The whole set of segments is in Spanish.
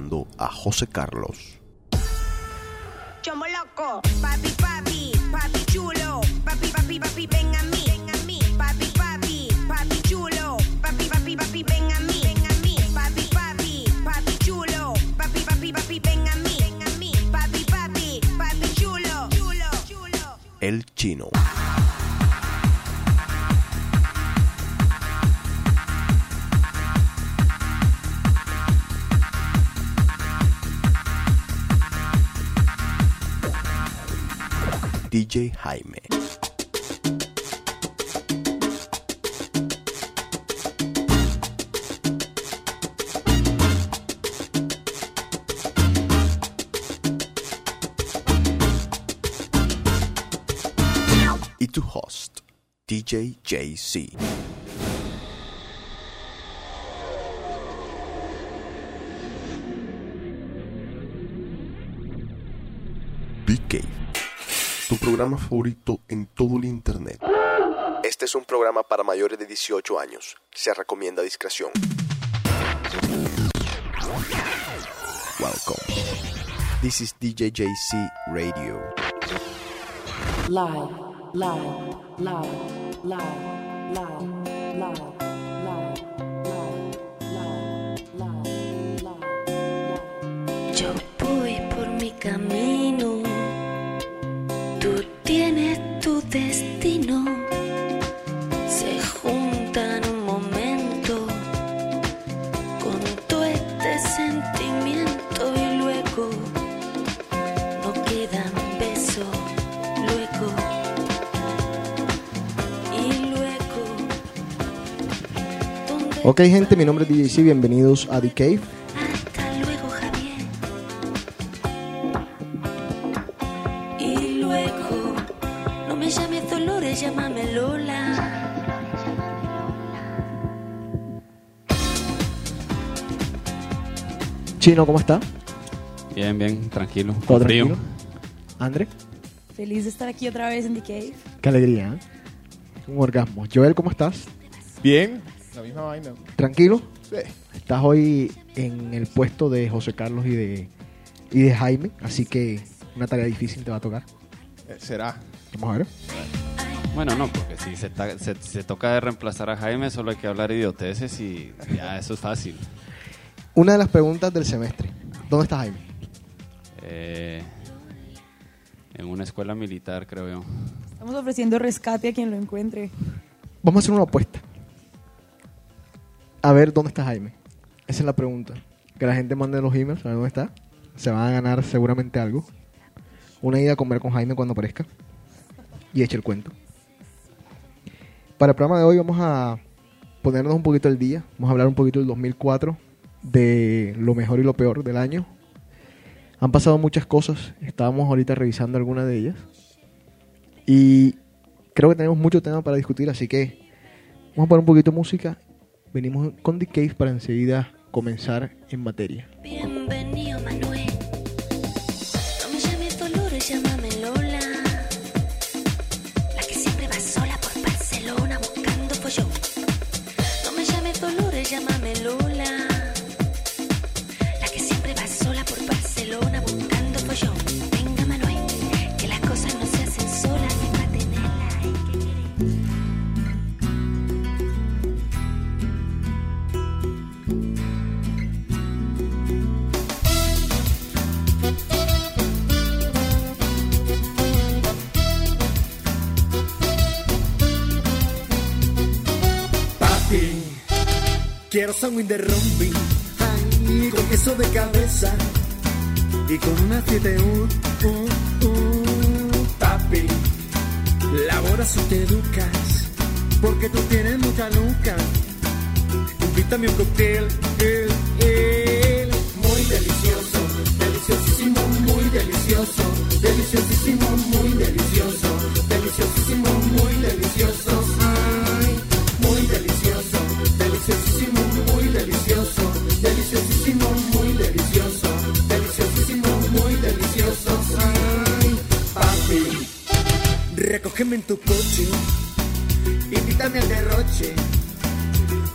Presentando a José Carlos. Chomo loco, papi, papi, papi chulo, papi, papi, papi, ven a mí, ven a mí, papi, papi, papi chulo, papi, papi, papi, ven a mí, ven a mí, papi, papi, papi chulo, papi, papi, papi, ven a mí, ven a mí, papi, papi, papi chulo, chulo, chulo. El Chino. DJ Jaime. Y tu host, DJ JC. programa favorito en todo el Internet. Este es un programa para mayores de 18 años. Se recomienda discreción. Welcome. This is DJ JC Radio. Live, live, live, live, live, live. Yo voy por mi camino destino. Se juntan un momento con todo este sentimiento y luego no quedan besos. Luego y luego. ¿dónde Ok gente, mi nombre es DJC, bienvenidos a The. Chino, ¿cómo está? Bien, bien, tranquilo. ¿Todo frío. tranquilo? André, Feliz de estar aquí otra vez en The Cave. qué alegría, ¿eh? Un orgasmo. Joel, ¿cómo estás? Bien, la misma vaina. ¿Tranquilo? Sí. Estás hoy en el puesto de José Carlos y de, y de Jaime, así que una tarea difícil te va a tocar. Eh, será. Vamos a ver. Bueno, no, porque si se, ta- se- se toca de reemplazar a Jaime, solo hay que hablar idioteces y ya eso es fácil. Una de las preguntas del semestre. ¿Dónde está Jaime? Eh, en una escuela militar, creo yo. Estamos ofreciendo rescate a quien lo encuentre. Vamos a hacer una apuesta. A ver dónde está Jaime. Esa es la pregunta. Que la gente mande los emails a ver dónde está. Se van a ganar seguramente algo. Una ida a comer con Jaime cuando aparezca. Y eche el cuento. Para el programa de hoy vamos a ponernos un poquito al día. Vamos a hablar un poquito del 2004. De lo mejor y lo peor del año. Han pasado muchas cosas. Estábamos ahorita revisando algunas de ellas. Y creo que tenemos mucho tema para discutir, así que vamos a poner un poquito de música. Venimos con The Cave para enseguida comenzar en materia. Bienvenido, Quiero sándwich de rompi, ay, con queso de cabeza y con una 7 uh, uh, uh, papi. Labora si te educas, porque tú tienes mucha nuca. Invítame un cóctel, el, el, muy delicioso, deliciosísimo, muy delicioso, deliciosísimo, muy delicioso, Cógeme en tu coche, invítame al derroche.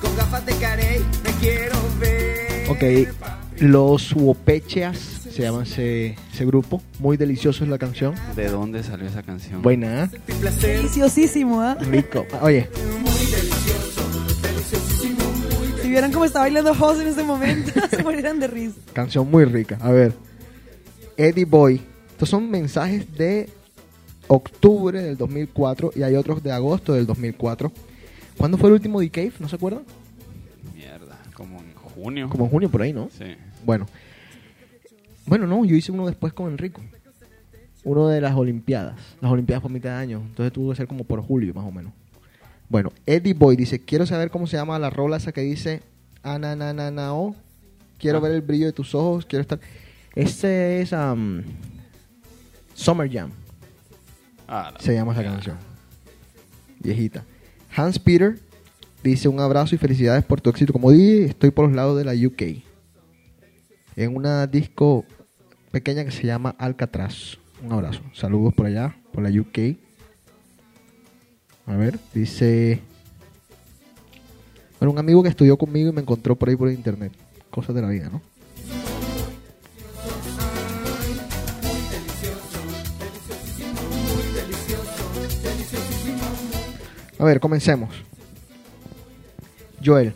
Con gafas de carey me quiero ver. Ok, los Wopecheas se llama ese, ese grupo. Muy delicioso es la canción. ¿De dónde salió esa canción? Buena, ¿eh? Deliciosísimo, ¿ah? Rico. Oye, Si vieran cómo está bailando José en este momento, se morirán de risa. canción muy rica. A ver, Eddie Boy. Estos son mensajes de octubre del 2004 y hay otros de agosto del 2004. ¿Cuándo fue el último The Cave? ¿No se acuerdan? Mierda, como en junio. Como en junio por ahí, ¿no? Sí. Bueno. Bueno, no, yo hice uno después con Enrico. Uno de las Olimpiadas. Las Olimpiadas por mitad de año. Entonces tuvo que ser como por julio, más o menos. Bueno, Eddie Boy dice, quiero saber cómo se llama la rola esa que dice Ananananao. Quiero Ah. ver el brillo de tus ojos. Quiero estar... Este es um, Summer Jam. Ah, Se llama esa canción. Viejita. Hans Peter dice un abrazo y felicidades por tu éxito. Como dije, estoy por los lados de la UK. En una disco pequeña que se llama Alcatraz. Un abrazo. Saludos por allá, por la UK. A ver, dice... Bueno, un amigo que estudió conmigo y me encontró por ahí por internet. Cosas de la vida, ¿no? A ver, comencemos. Joel,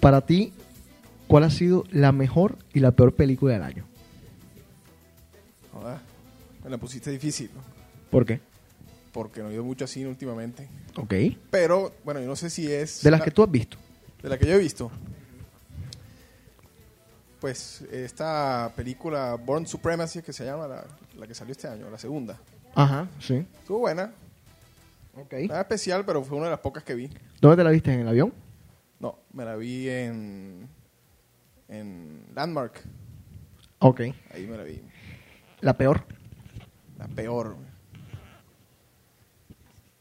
para ti, ¿cuál ha sido la mejor y la peor película del año? Joder, me la pusiste difícil, ¿no? ¿Por qué? porque no he ido mucho a cine últimamente. Ok. Pero, bueno, yo no sé si es... De las la- que tú has visto. De la que yo he visto. Pues esta película Born Supremacy, que se llama la, la que salió este año, la segunda. Ajá, sí. Estuvo buena. Ok. Nada especial, pero fue una de las pocas que vi. ¿Dónde te la viste? ¿En el avión? No, me la vi en, en Landmark. Ok. Ahí me la vi. La peor. La peor.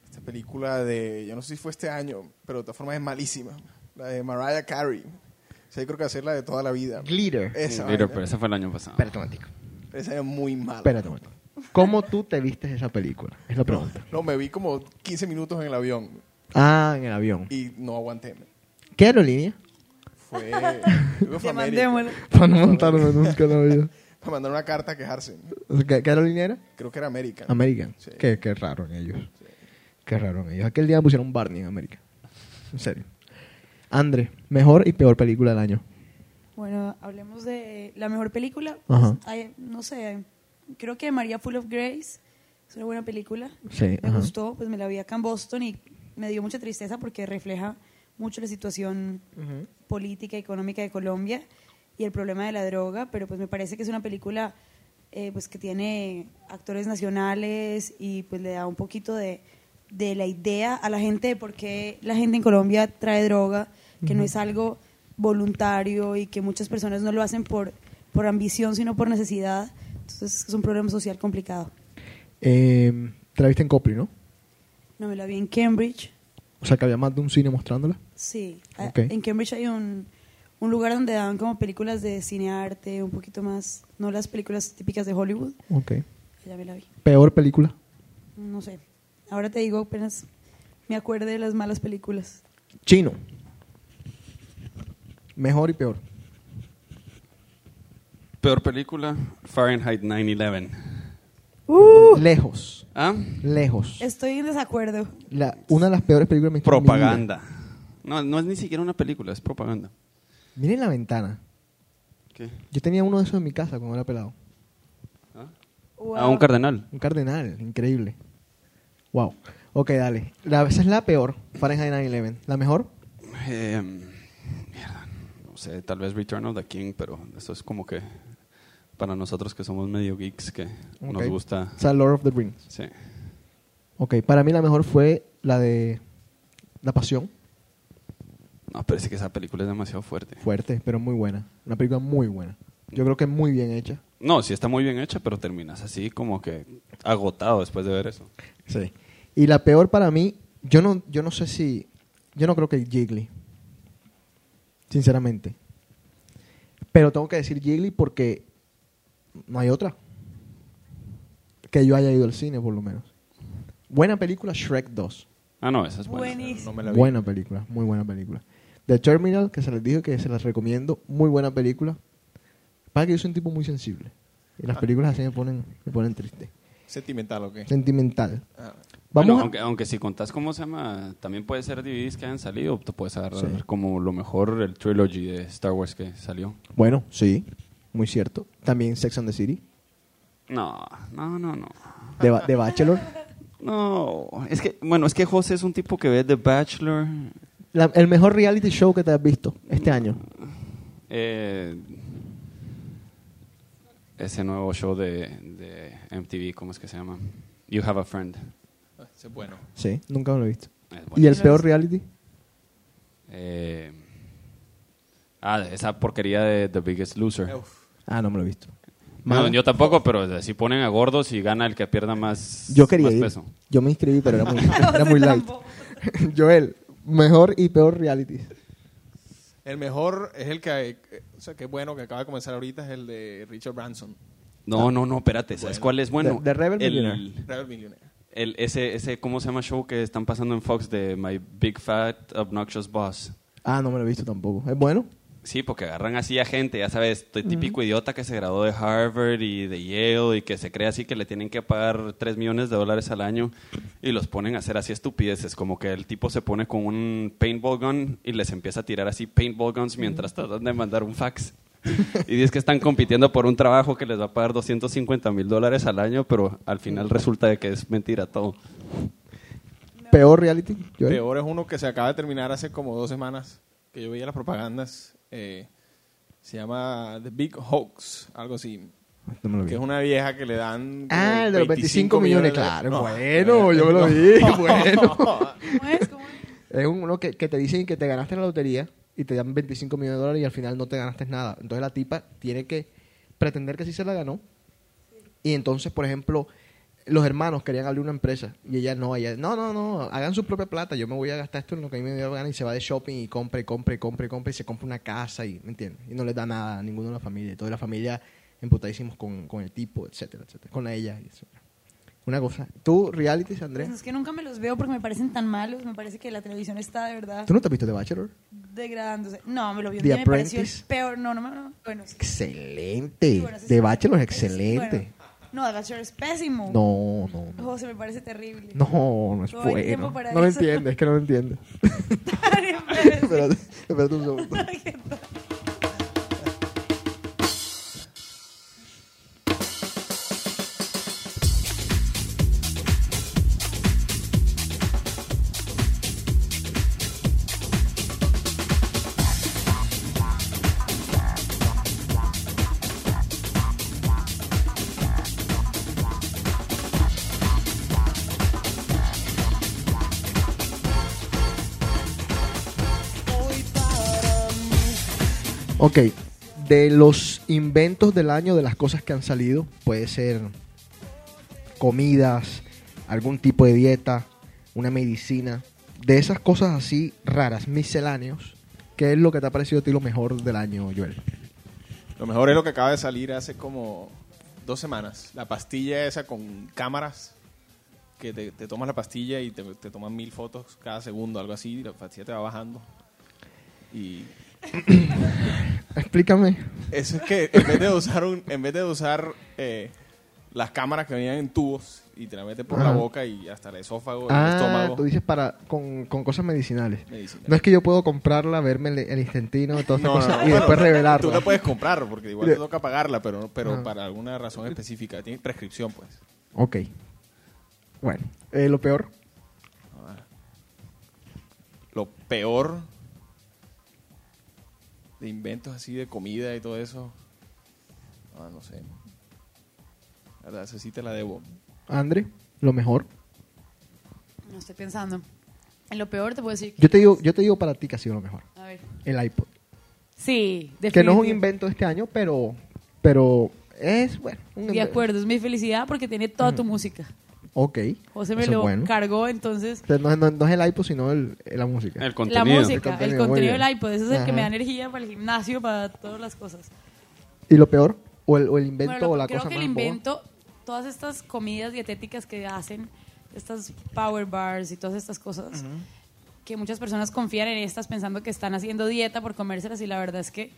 Esta película de, yo no sé si fue este año, pero de todas formas es malísima. La de Mariah Carey. O sea, yo creo que va a ser la de toda la vida. Glitter. Esa, vaina. pero ese fue el año pasado. Espérate un momentico. Esa es muy mala. Espérate un momentico. ¿Cómo tú te viste esa película? Es la pregunta. No, me vi como 15 minutos en el avión Ah, en el avión. y no aguanté. ¿Qué aerolínea? Fue, fue. Para no montarme nunca en la vida. Me mandaron una carta a quejarse. ¿Qué, qué aerolínea era? Creo que era América. American. Sí. Qué, qué raro en ellos. Qué raro en ellos. Aquel día me pusieron Barney en América. En serio. Andre, mejor y peor película del año. Bueno, hablemos de la mejor película. Ajá. Hay- no sé, creo que María Full of Grace es una buena película. Sí, Me ajá. gustó, pues me la vi acá en Boston y me dio mucha tristeza porque refleja mucho la situación política y económica de Colombia y el problema de la droga, pero pues me parece que es una película eh, pues que tiene actores nacionales y pues le da un poquito de, de la idea a la gente de por qué la gente en Colombia trae droga, que no es algo voluntario y que muchas personas no lo hacen por, por ambición, sino por necesidad. Entonces es un problema social complicado. Eh, te la viste en Copri, ¿no? No me la vi en Cambridge. O sea, que había más de un cine mostrándola. Sí, a- Ok. en Cambridge hay un, un lugar donde dan como películas de cinearte, un poquito más, no las películas típicas de Hollywood. Ok. Ya me la vi. Peor película. No sé. Ahora te digo, apenas me acuerdo de las malas películas. Chino. Mejor y peor. Peor película, Fahrenheit 9-11. Lejos. ¿Ah? Lejos. Estoy en desacuerdo. La, una de las peores películas. Propaganda. No, no es ni siquiera una película, es propaganda. Miren la ventana. ¿Qué? Yo tenía uno de esos en mi casa cuando era pelado. Wow. Ah, un cardenal. Un cardenal, increíble. Wow. Ok, dale. La, esa es la peor, Fahrenheit 9-11. ¿La mejor? Eh, mierda, no sé, tal vez Return of the King, pero eso es como que para nosotros que somos medio geeks que nos gusta. O sea, Lord of the Rings. Sí. Ok, para mí la mejor fue la de La Pasión. No, pero es que esa película es demasiado fuerte. Fuerte, pero muy buena. Una película muy buena. Yo creo que es muy bien hecha. No, sí está muy bien hecha, pero terminas así como que agotado después de ver eso. Sí. Y la peor para mí, yo no, yo no sé si. Yo no creo que Jiggly. Sinceramente. Pero tengo que decir Jiggly porque no hay otra. que yo haya ido al cine, por lo menos. Buena película, Shrek 2. Ah, no, esa es buena. Buenísimo. No me la vi. Buena película, muy buena película. The Terminal, que se les dijo que se las recomiendo, muy buena película. Para que yo soy un tipo muy sensible. Y las películas así me ponen, me ponen triste. ¿Sentimental o qué? Sentimental. Ah, Vamos Bueno, a- aunque, aunque si contás cómo se llama, también puede ser DVDs que hayan salido, te puedes agarrar Sí. como lo mejor el trilogy de Star Wars que salió. Bueno, sí, muy cierto. También Sex and the City. No, no, no, no. Ba- The Bachelor. No, es que, bueno, es que José es un tipo que ve The Bachelor. La- el mejor reality show que te has visto este año. eh, ese nuevo show de, de MTV, ¿cómo es que se llama? You Have a Friend. ah, ese es bueno. Sí, nunca me lo he visto. ¿Y el peor reality? Eh, ah, esa porquería de The Biggest Loser. Uf. Ah, no me lo he visto. No, yo tampoco, pero si ponen a gordos y gana el que pierda más, Yo quería más ir. peso. Yo me inscribí, pero era muy, era muy light. Joel, mejor y peor reality. El mejor es el que, o sea, que es bueno, que acaba de comenzar ahorita, es el de Richard Branson, No, no, no, espérate, ¿sabes cuál es bueno? The- The Rebel el, Millionaire. Rebel Millionaire. el- ese, ese, ¿cómo se llama show que están pasando en Fox de My Big Fat Obnoxious Boss? Ah, no me lo he visto tampoco. ¿Es bueno? Sí, porque agarran así a gente, ya sabes, t- típico idiota que se graduó de Harvard y de Yale y que se cree así que le tienen que pagar 3 millones de dólares al año y los ponen a hacer así estupideces, como que el tipo se pone con un paintball gun y les empieza a tirar así paintball guns mientras tratan de mandar un fax. Y dices que están compitiendo por un trabajo que les va a pagar 250 mil dólares al año, pero al final resulta de que es mentira todo. Peor reality. Joel. Peor es uno que se acaba de terminar hace como dos semanas, que yo veía las propagandas. Eh, se llama The Big Hoax, algo así. No me lo vi. Que es una vieja que le dan. Ah, el de los 25 millones, de- claro. No. Bueno, yo me lo vi. Bueno. ¿Cómo es? ¿Cómo es? Es uno que, que te dicen que te ganaste en la lotería y te dan 25 millones de dólares y al final no te ganaste nada. Entonces la tipa tiene que pretender que sí se la ganó. Y entonces, por ejemplo, los hermanos querían abrir una empresa y ella no, ella, no, no, no, hagan su propia plata, yo me voy a gastar esto en lo que a mí me dio gana y se va de shopping y compra y compra y compra y compra y se compra una casa y, ¿me entiendes? Y no les da nada a ninguno de la familia. Y toda la familia emputadísimos con, con el tipo, etcétera, etcétera, con ella. y eso. Una cosa. ¿Tú, realities, Andrés? Pues es que nunca me los veo porque me parecen tan malos. Me parece que la televisión está de verdad ¿Tú no te has visto The Bachelor? degradándose. No, me lo vi un The día y me pareció el peor. No, no, no. no. Bueno, sí. Excelente. Bueno, sí, The sí. Bachelor es excelente. bueno. No, Bachelor es pésimo. No, no, no. José, me parece terrible. No, no es tiempo bueno. para No lo eso. entiendes, es que no lo sí. espérate, espérate un segundo. Ok, de los inventos del año, de las cosas que han salido, puede ser comidas, algún tipo de dieta, una medicina, de esas cosas así raras, misceláneos, ¿qué es lo que te ha parecido a ti lo mejor del año, Joel? Lo mejor es lo que acaba de salir hace como dos semanas. La pastilla esa con cámaras. Que te, tomas la pastilla y te, te toman mil fotos cada segundo, algo así. Y la pastilla te va bajando. Y Explícame. eso es que en vez de usar, un, en vez de usar eh, las cámaras que venían en tubos y te la metes por la boca y hasta el esófago, el Ah, estómago. tú dices para con, con cosas medicinales. Medicina. No es que yo puedo comprarla, verme el, el instantino, todas esas no, cosas, no, y bueno, después revelarla. Tú la puedes comprar porque igual te toca pagarla, pero, pero para alguna razón específica. Tiene prescripción, pues. Ok. Bueno, eh, lo peor. Lo peor de inventos así de comida y todo eso. Ah, no sé. La verdad, esa sí te la debo. Andre, lo mejor. No estoy pensando. En lo peor te puedo decir que... Yo te digo, yo te digo para ti que ha sido lo mejor. A ver. El iPod. Sí, Que no es un invento este año, pero, pero es bueno. un De acuerdo, es mi felicidad porque tiene toda tu música. Ok. José me eso es lo bueno. cargó, entonces... No, es- no- no es el iPod, sino el, la música. El La contenido. música, El el contenido, muy contenido bien. del iPod, eso es el que me da Ajá. energía para el gimnasio, para todas las cosas. ¿Y lo peor? ¿O el, o el invento Bueno, lo- o la creo cosa que más el boba? invento todas estas comidas dietéticas que hacen, estas power bars y todas estas cosas, que muchas personas confían en estas pensando que están haciendo dieta por comérselas y la verdad es que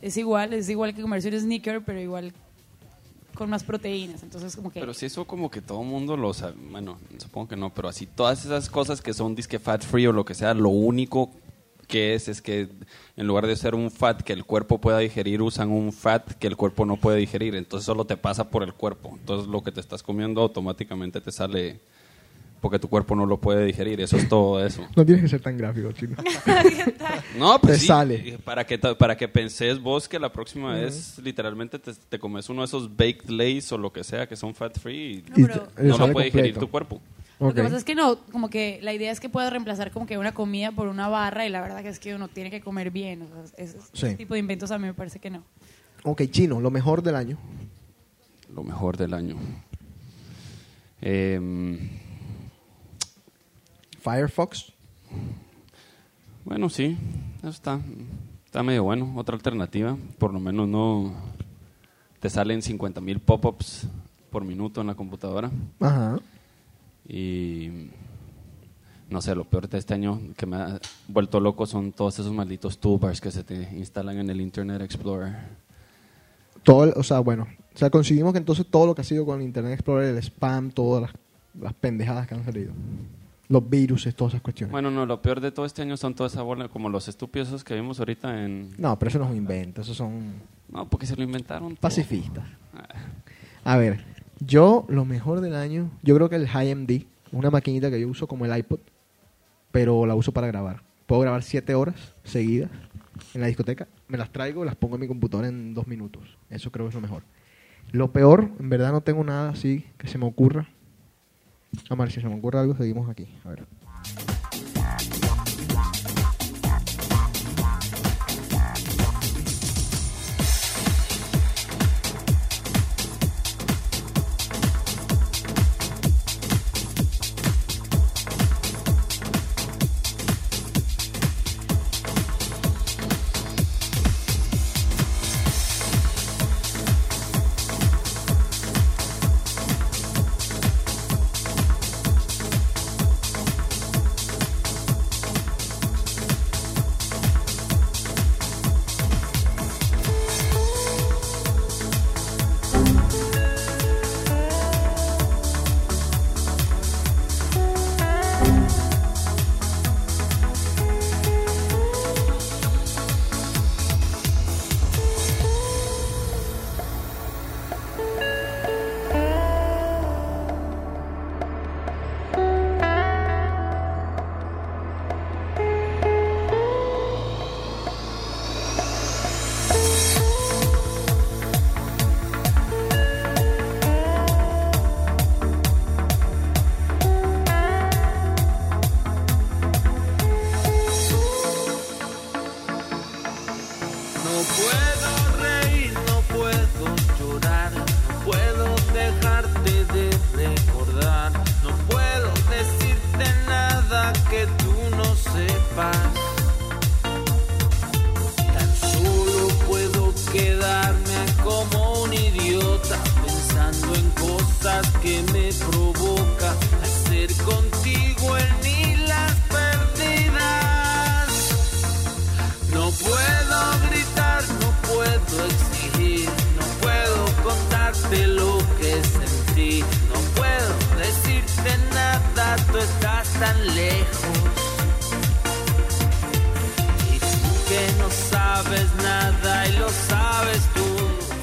es igual, es igual que comerse un sneaker, pero igual con más proteínas. Entonces, como que... Pero si eso como que todo mundo lo sabe, bueno, supongo que no, pero así todas esas cosas que son disque fat free o lo que sea, lo único que es es que en lugar de ser un fat que el cuerpo pueda digerir, usan un fat que el cuerpo no puede digerir, entonces solo te pasa por el cuerpo. Entonces lo que te estás comiendo automáticamente te sale porque tu cuerpo no lo puede digerir, eso es todo eso. No tienes que ser tan gráfico, chino. No, pues Te sí, sale. Para que, para que penses vos que la próxima vez literalmente te, te comes uno de esos baked lays o lo que sea que son fat free y No, pero- Y te- le no lo puede digerir tu cuerpo. Lo que pasa es que no, como que la idea es que puedas reemplazar como que una comida por una barra y la verdad que es que uno tiene que comer bien. O sea, ese, Sí. ese tipo de inventos a mí me parece que no. Ok, chino, lo mejor del año. Lo mejor del año. Em, Firefox. bueno, sí, eso está, está medio bueno. Otra alternativa, por lo menos no te salen 50 mil pop-ups por minuto en la computadora. Ajá. Y no sé, lo peor de este año que me ha vuelto loco son todos esos malditos toolbars que se te instalan en el Internet Explorer. Todo, o sea, bueno, o sea, conseguimos que entonces todo lo que ha sido con el Internet Explorer, el spam, todas las, las pendejadas que han salido. Los virus, todas esas cuestiones. Bueno, no, lo peor de todo este año son toda esa bola, como los estúpidos esos que vimos ahorita en... No, pero eso no es un invento, esos son No, porque se lo inventaron. todo. pacifistas. Ah, A ver, yo lo mejor del año, yo creo que el HiMD, una maquinita que yo uso como el iPod, pero la uso para grabar. Puedo grabar siete horas seguidas en la discoteca, me las traigo y las pongo en mi computadora en dos minutos. Eso creo que es lo mejor. Lo peor, en verdad no tengo nada así que se me ocurra. Amar, si se me ocurre algo, seguimos aquí. A ver.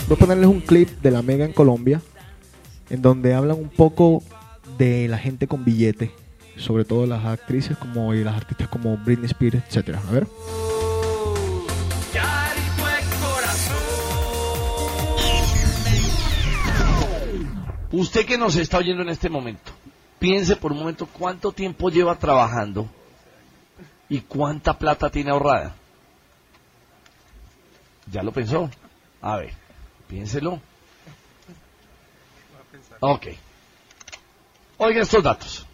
Voy a ponerles un clip de la Mega en Colombia, en donde hablan un poco de la gente con billete, sobre todo las actrices como y las artistas como Britney Spears, etcétera. A ver. Usted que nos está oyendo en este momento, piense por un momento cuánto tiempo lleva trabajando y cuánta plata tiene ahorrada. ¿Ya lo pensó? A ver, piénselo. Ok. Oiga estos datos.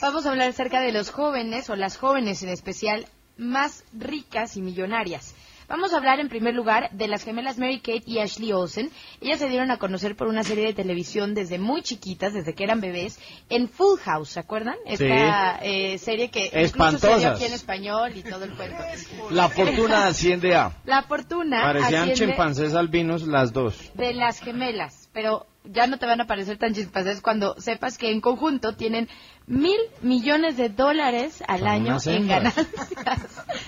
Vamos a hablar acerca de los jóvenes, o las jóvenes en especial, más ricas y millonarias. Vamos a hablar en primer lugar de las gemelas Mary Kate y Ashley Olsen. Ellas se dieron a conocer por una serie de televisión desde muy chiquitas, desde que eran bebés, en Full House, ¿se acuerdan? Esta eh, serie que incluso se dio aquí en español y todo el cuento. La fortuna asciende a. La fortuna Parecían chimpancés albinos las dos. de las gemelas, pero ya no te van a parecer tan chimpancés cuando sepas que en conjunto tienen mil millones de dólares al Son año en ganancias.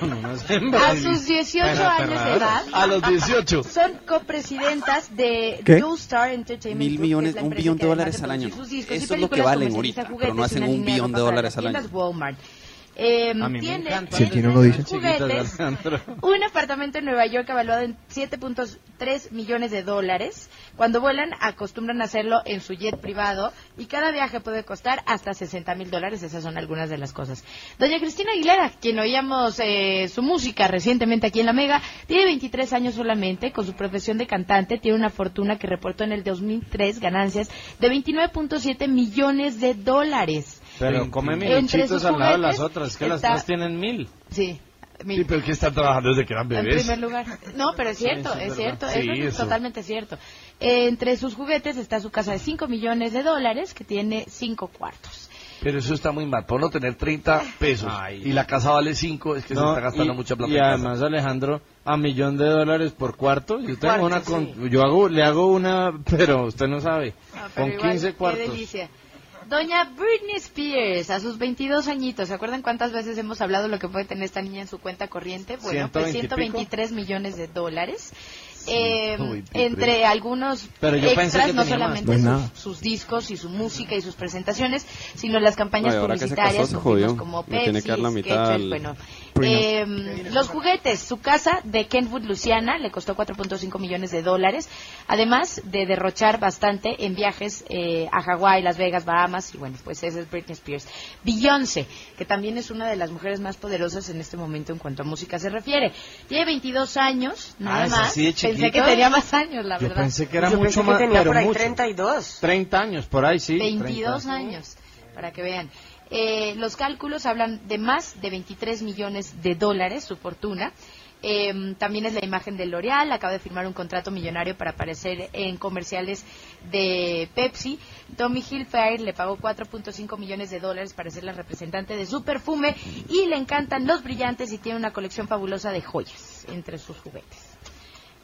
A sus 18 Pero años de edad. A los 18. Son copresidentas de Star Entertainment. Mil Group, millones, un billón de dólares al año. Eso es lo que valen ahorita, pero no hacen un billón de dólares al año. Walmart. Eh, A mí me tiene el chino lo dice. juguetes, un apartamento en Nueva York evaluado en 7.3 millones de dólares. Cuando vuelan, acostumbran a hacerlo en su jet privado y cada viaje puede costar hasta 60 mil dólares. Esas son algunas de las cosas. Doña Cristina Aguilera, quien oíamos eh, su música recientemente aquí en La Mega, tiene 23 años solamente. Con su profesión de cantante, tiene una fortuna que reportó en el 2003 ganancias de 29.7 millones de dólares. Pero come Entre minuchitos al lado de las otras, que las otras tienen mil. Sí. Sí, pero que están trabajando desde que eran En bebés. primer lugar. No, pero es cierto, Sí, es es cierto, eso es eso. totalmente cierto. Eh, entre sus juguetes está su casa de 5 millones de dólares, que tiene 5 cuartos. Pero eso está muy mal. Por no tener 30 pesos y la casa vale 5, es que se está gastando y, mucha plata. y en además Alejandro a millón de dólares por cuarto yo tengo Cuarto, una con- sí. yo hago le hago una pero usted no sabe Ah, pero con igual, 15 Qué cuartos delicia. Doña Britney Spears, a sus 22 añitos, ¿se acuerdan cuántas veces hemos hablado de lo que puede tener esta niña en su cuenta corriente? Bueno, pues 120 y pico. 123 millones de dólares. Eh, 123. entre algunos Pero yo pensé extras, que no solamente No es sus, discos y su música y sus presentaciones, sino las campañas Ay, publicitarias casó, jodió. como Pepsi, Skechers, al- bueno. Eh, los juguetes, su casa de Kenwood, Luciana, le costó 4.5 millones de dólares, además de derrochar bastante en viajes eh, a Hawái, Las Vegas, Bahamas, y bueno, pues esa es Britney Spears. Beyoncé, que también es una de las mujeres más poderosas en este momento en cuanto a música se refiere. Tiene 22 años, nada Ah, ¿es más. así Pensé que tenía más años, la yo verdad. pensé que era Yo mucho pensé que más tenía pero por ahí mucho. 32. 30 años por ahí sí 22 30. años, para que vean. Eh, los cálculos hablan de más de 23 millones de dólares, su fortuna. Eh, también es la imagen de L'Oreal, acaba de firmar un contrato millonario para aparecer en comerciales de Pepsi. Tommy Hilfiger le pagó 4.5 millones de dólares para ser la representante de su perfume y le encantan los brillantes y tiene una colección fabulosa de joyas entre sus juguetes.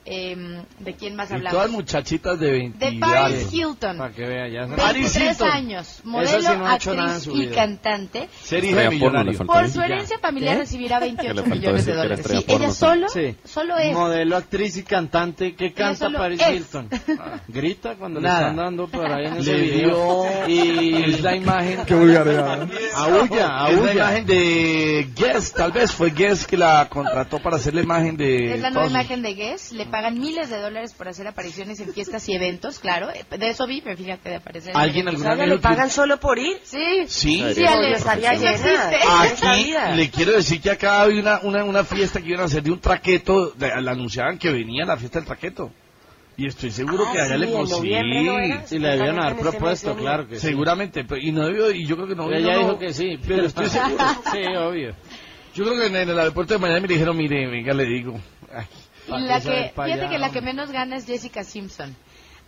Eh, ¿De quién más Y hablamos? todas muchachas de 20 de Paris Hilton. para que vea ya se- 23 Hilton. años, modelo, sí no ha actriz y cantante. Ser hija de Estrella porno le millonario. Por ahí. su herencia familiar ¿Qué? recibirá Que 28 le faltó millones de dólares. Sí, ella porno solo, Sí. solo es. modelo actriz y cantante que canta Paris es. Hilton grita cuando Nada. le están dando por ahí en ese Le video y es la imagen Qué vulgaridad. aúlla es la aúlla imagen de Guess, tal vez fue Guess que la contrató para hacer la imagen de Es la nueva imagen de Guess. Le pagan miles de dólares por hacer apariciones en fiestas y eventos, claro. Eh, De eso vi, me fíjate de aparecer. en ¿Alguien alguna ¿Ya vez le pagan solo por ir? Sí. Sí, Sí, Ale, existe. Esa Aquí le quiero decir que acá había una, una, una fiesta que iban a hacer de un traqueto, de- le anunciaban que venía la fiesta del traqueto. Y estoy seguro Ah, que allá sí, le noviembre, ¿no era? y le debían haber propuesto claro que sí. Seguramente, pero- y no debió, y yo creo que no. ella no, dijo que sí pero estoy seguro. sí obvio Yo creo que en, en el aeropuerto de Miami le dijeron, mire, venga, le digo. Y ¿Pa' la que, fíjate que la que menos gana es Jessica Simpson.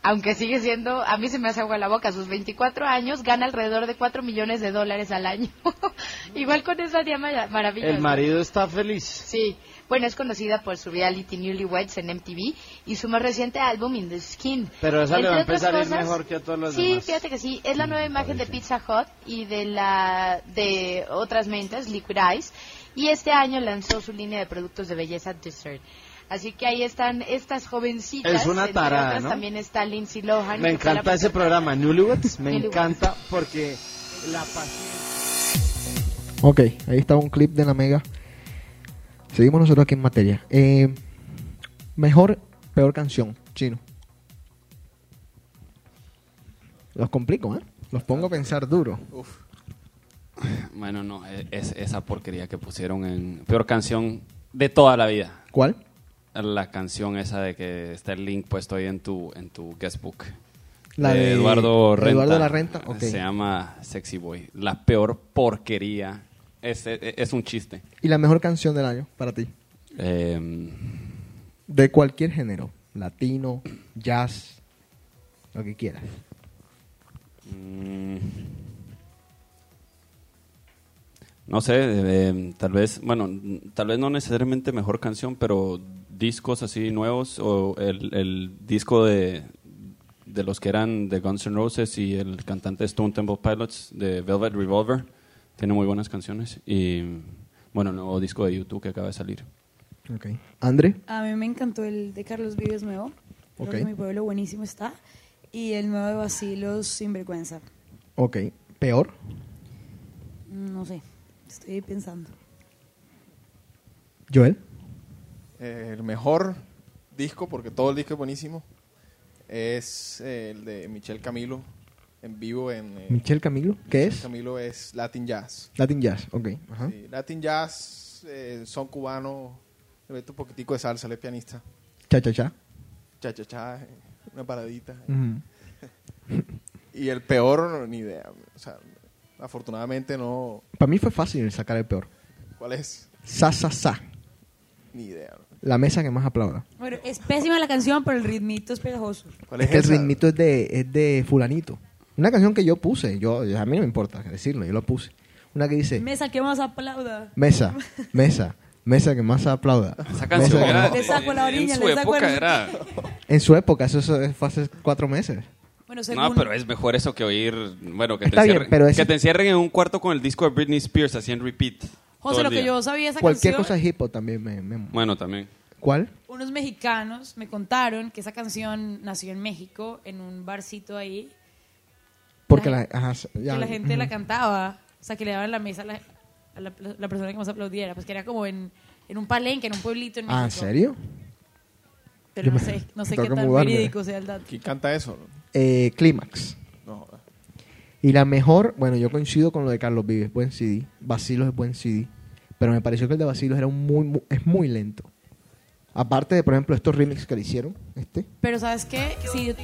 Aunque sigue siendo, a mí se me hace agua la boca, a sus 24 años gana alrededor de 4 millones de dólares al año. Igual con esa día mara- maravillosa. el marido está feliz Sí, bueno, es conocida por su reality Newlyweds en MTV y su más reciente álbum In the Skin. pero esa le va a Entre empezar a ir cosas, mejor que a todos los Sí, demás fíjate que sí, es la nueva imagen de Pizza Hut y de la de otras mentas, Liquid Ice, y este año lanzó su línea de productos de belleza Dessert. Así que ahí están estas jovencitas. Es una tarada, otras ¿no? También está Lindsay Lohan. me encanta ese programa Newlyweds me Newlyweds. encanta porque la pasión Ok, ahí está un clip de la Mega. Seguimos nosotros aquí en materia. Eh, mejor, peor canción, chino. Los complico, ¿eh? Los pongo a pensar duro. Bueno, no, e- es esa porquería que pusieron en peor canción de toda la vida. ¿Cuál? La canción esa de que está el link puesto ahí en tu en tu guestbook. La de Eduardo Renta. Eduardo La Renta. Se llama Sexy Boy. La peor porquería. Es, es, es un chiste. ¿Y la mejor canción del año para ti? Eh, De cualquier género. Latino, jazz, lo que quieras. Mm. No sé, eh, tal vez, bueno, tal vez no necesariamente mejor canción, pero discos así nuevos o el, el disco de, de los que eran de Guns N' Roses y el cantante Stone Temple Pilots de Velvet Revolver tiene muy buenas canciones y bueno, el nuevo disco de YouTube que acaba de salir. Ok. André. A mí me encantó el de Carlos Vives nuevo. Creo que mi pueblo buenísimo está. Y el nuevo de Basilos Sinvergüenza. Ok. Peor. No sé, estoy pensando. Joel. Eh, el mejor disco, porque todo el disco es buenísimo, es eh, el de Michel Camilo en vivo en... eh, Michel Camilo. ¿Qué Michel es? Camilo es Latin Jazz. Latin Jazz. Ok. Ajá. Sí, Latin Jazz, son cubano, le meto un poquitico de salsa, él es pianista. Cha, cha, cha. Cha, cha, cha, eh, una paradita. Y el peor, ni idea. O sea, afortunadamente no... Para mí fue fácil sacar el peor. ¿Cuál es? Sa, sa, sa. Ni idea. La mesa que más aplauda. Bueno, es pésima la canción, pero el ritmito es pegajoso. ¿Cuál Es es, que el ritmito es de, es de fulanito. Una canción que yo puse. Yo, a mí no me importa decirlo. Yo lo puse. Una que dice... Mesa, que más aplauda. Mesa, mesa, mesa que más aplauda. Esa canción Mesa que era, más- Le saco la en orilla, su le saco época el- era... En su época, eso, eso fue hace cuatro meses. Bueno, según... No, pero es mejor eso que oír, bueno, que, te bien, encierren, pero es- que te encierren en un cuarto con el disco de Britney Spears así en repeat. José, lo que yo sabía esa Cualquier canción... cosa hip hop también me, me- Bueno, también. ¿Cuál? Unos mexicanos me contaron que esa canción nació en México, en un barcito ahí, Porque La la, ajá, ya, que la gente ujú. la cantaba. O sea, que le daban la mesa a la, a la- la persona que más aplaudiera. Pues que era como en, en un palenque, en un pueblito en México. Ah, ¿en serio? Pero Yo no me- sé, no sé tengo qué que tan mudarme. verídico sea el dato. ¿Quién canta eso? Eh, Clímax. No, Y la mejor, bueno, yo coincido con lo de Carlos Vives, buen CD. Vacilos es buen CD. Pero me pareció que el de Vacilos era un muy, muy- es muy lento. Aparte de, por ejemplo, estos remixes que le hicieron, este. Pero ¿sabes qué? Si,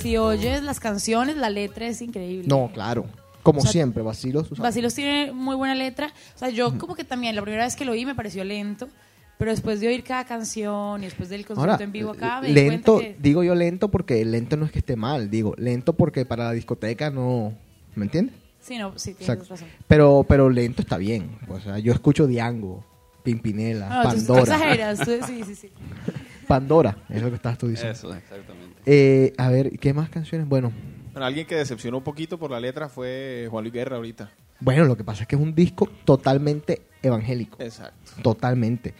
si oyes las canciones, la letra es increíble. No, claro. Como O sea, siempre, o sea, Basilos tiene muy buena letra. O sea, yo como que también la primera vez que lo oí me pareció lento. Pero después de oír cada canción y después del concierto en vivo acá, me di lento, cuenta que... digo yo lento porque lento no es que esté mal, digo lento porque para la discoteca no, ¿me entiendes? Sí, no, sí, O sea, tienes razón. pero, pero lento está bien. O sea, yo escucho Diango, Pimpinela, No, tú- tú Pandora. exageras. tú- sí, sí, sí. Pandora, es lo que estás tú diciendo. Eso, exactamente. Eh, a ver, ¿qué más canciones? Bueno, Bueno, alguien que decepcionó un poquito por la letra fue Juan Luis Guerra ahorita. bueno, lo que pasa es que es un disco totalmente evangélico. Exacto. Totalmente.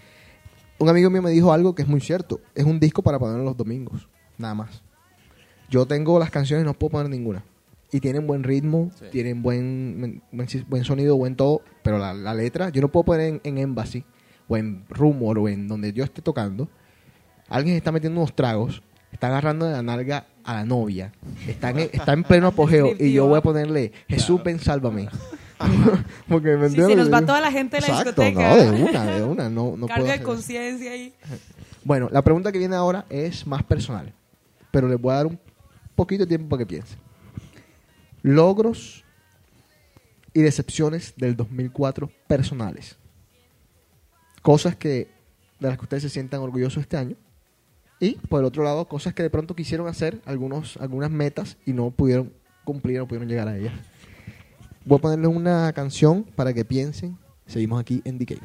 Un amigo mío me dijo algo que es muy cierto. Es un disco para ponerlo los domingos, nada más. Yo tengo las canciones y no puedo poner ninguna. Y tienen buen ritmo, Sí. tienen buen, buen, buen sonido, buen todo, pero la, la letra, yo no puedo poner en, en Embassy o en Rumor o en donde yo esté tocando. Alguien está metiendo unos tragos, está agarrando de la nalga a la novia, está en, está en pleno apogeo y yo voy a ponerle Jesús ven, sálvame. Porque me Sí, entiendes se nos va toda la gente de la Exacto, discoteca. No, de una, de una, no, no puedo Carga de conciencia ahí. Bueno, la pregunta que viene ahora es más personal, pero les voy a dar un poquito de tiempo para que piensen. Logros y decepciones del 2004 personales. Cosas que de las que ustedes se sientan orgullosos este año. Y por el otro lado, cosas que de pronto quisieron hacer, algunos, algunas metas y no pudieron cumplir, no pudieron llegar a ellas. Voy a ponerles una canción para que piensen. Seguimos aquí en The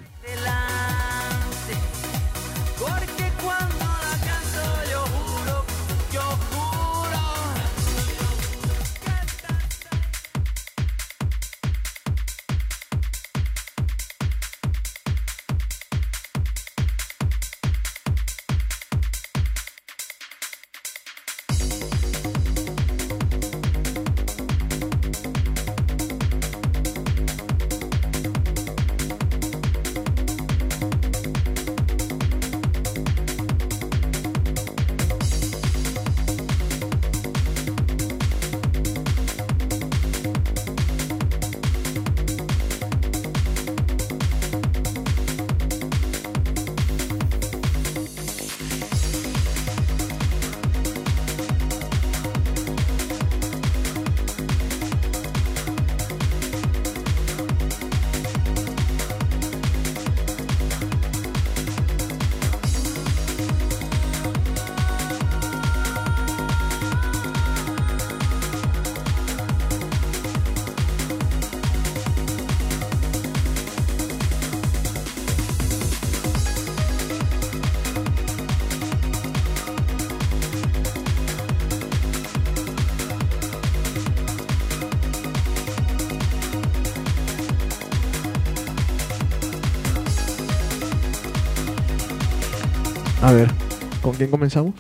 quién comenzamos?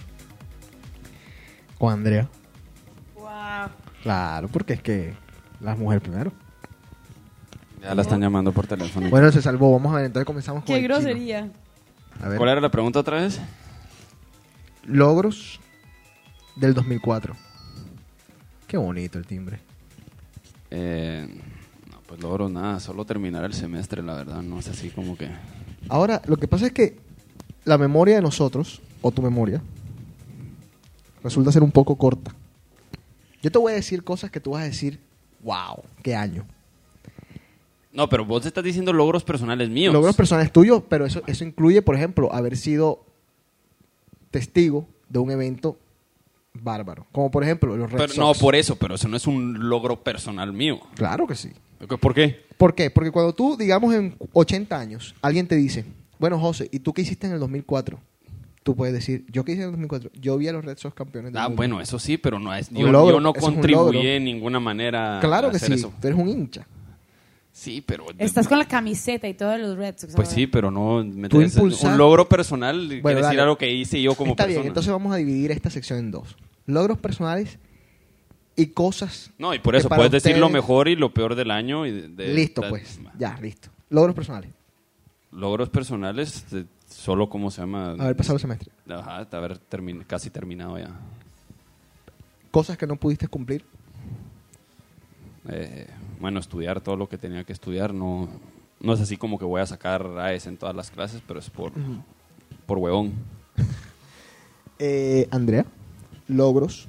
Con Andrea. Wow. Claro, porque es que las mujeres primero. Ya la están llamando por teléfono. Bueno, se salvó. Vamos a ver, entonces comenzamos con Qué el chino. grosería. A ver, ¿Cuál era la pregunta otra vez? logros del 2004. Qué bonito el timbre. Eh, no, pues logro nada, solo terminar el semestre, la verdad. No es así como que... Ahora, lo que pasa es que la memoria de nosotros, o tu memoria, resulta ser un poco corta. Yo te voy a decir cosas que tú vas a decir, wow, qué año. No, pero vos estás diciendo logros personales míos. Logros personales tuyos, pero eso, eso incluye, por ejemplo, haber sido testigo de un evento bárbaro. Como por ejemplo los Red Pero- Sox. no, por eso, pero eso no es un logro personal mío. Claro que sí. ¿Por qué? ¿Por qué? Porque cuando tú, digamos, en 80 años, alguien te dice, bueno, José, ¿y tú qué hiciste en el 2004? Tú puedes decir, ¿yo qué hice en el 2004? Yo vi a los Red Sox campeones del Ah, mundo". bueno, eso sí, pero no es. Yo, logro, yo no contribuí en ninguna manera Claro a que hacer sí, eso. tú eres un hincha. Sí, pero. Estás con la camiseta y todo de los Red Sox. Pues sí, pero no. ¿me Tú impulsar- Un logro personal quiere Bueno, decir dale. algo que hice yo como Está persona. bien, entonces vamos a dividir esta sección en dos. Logros personales y cosas. No, y por que eso puedes decir lo mejor y lo peor del año. Y de- de- listo, de- pues. Ya, listo. Logros personales. Logros personales, de- solo como se llama. Haber pasado el semestre. Ajá, de haber termin- casi terminado ya. Cosas que no pudiste cumplir. Eh, bueno, estudiar todo lo que tenía que estudiar. No, no es así como que voy a sacar AES en todas las clases, pero es por, por huevón. Eh, Andrea, logros.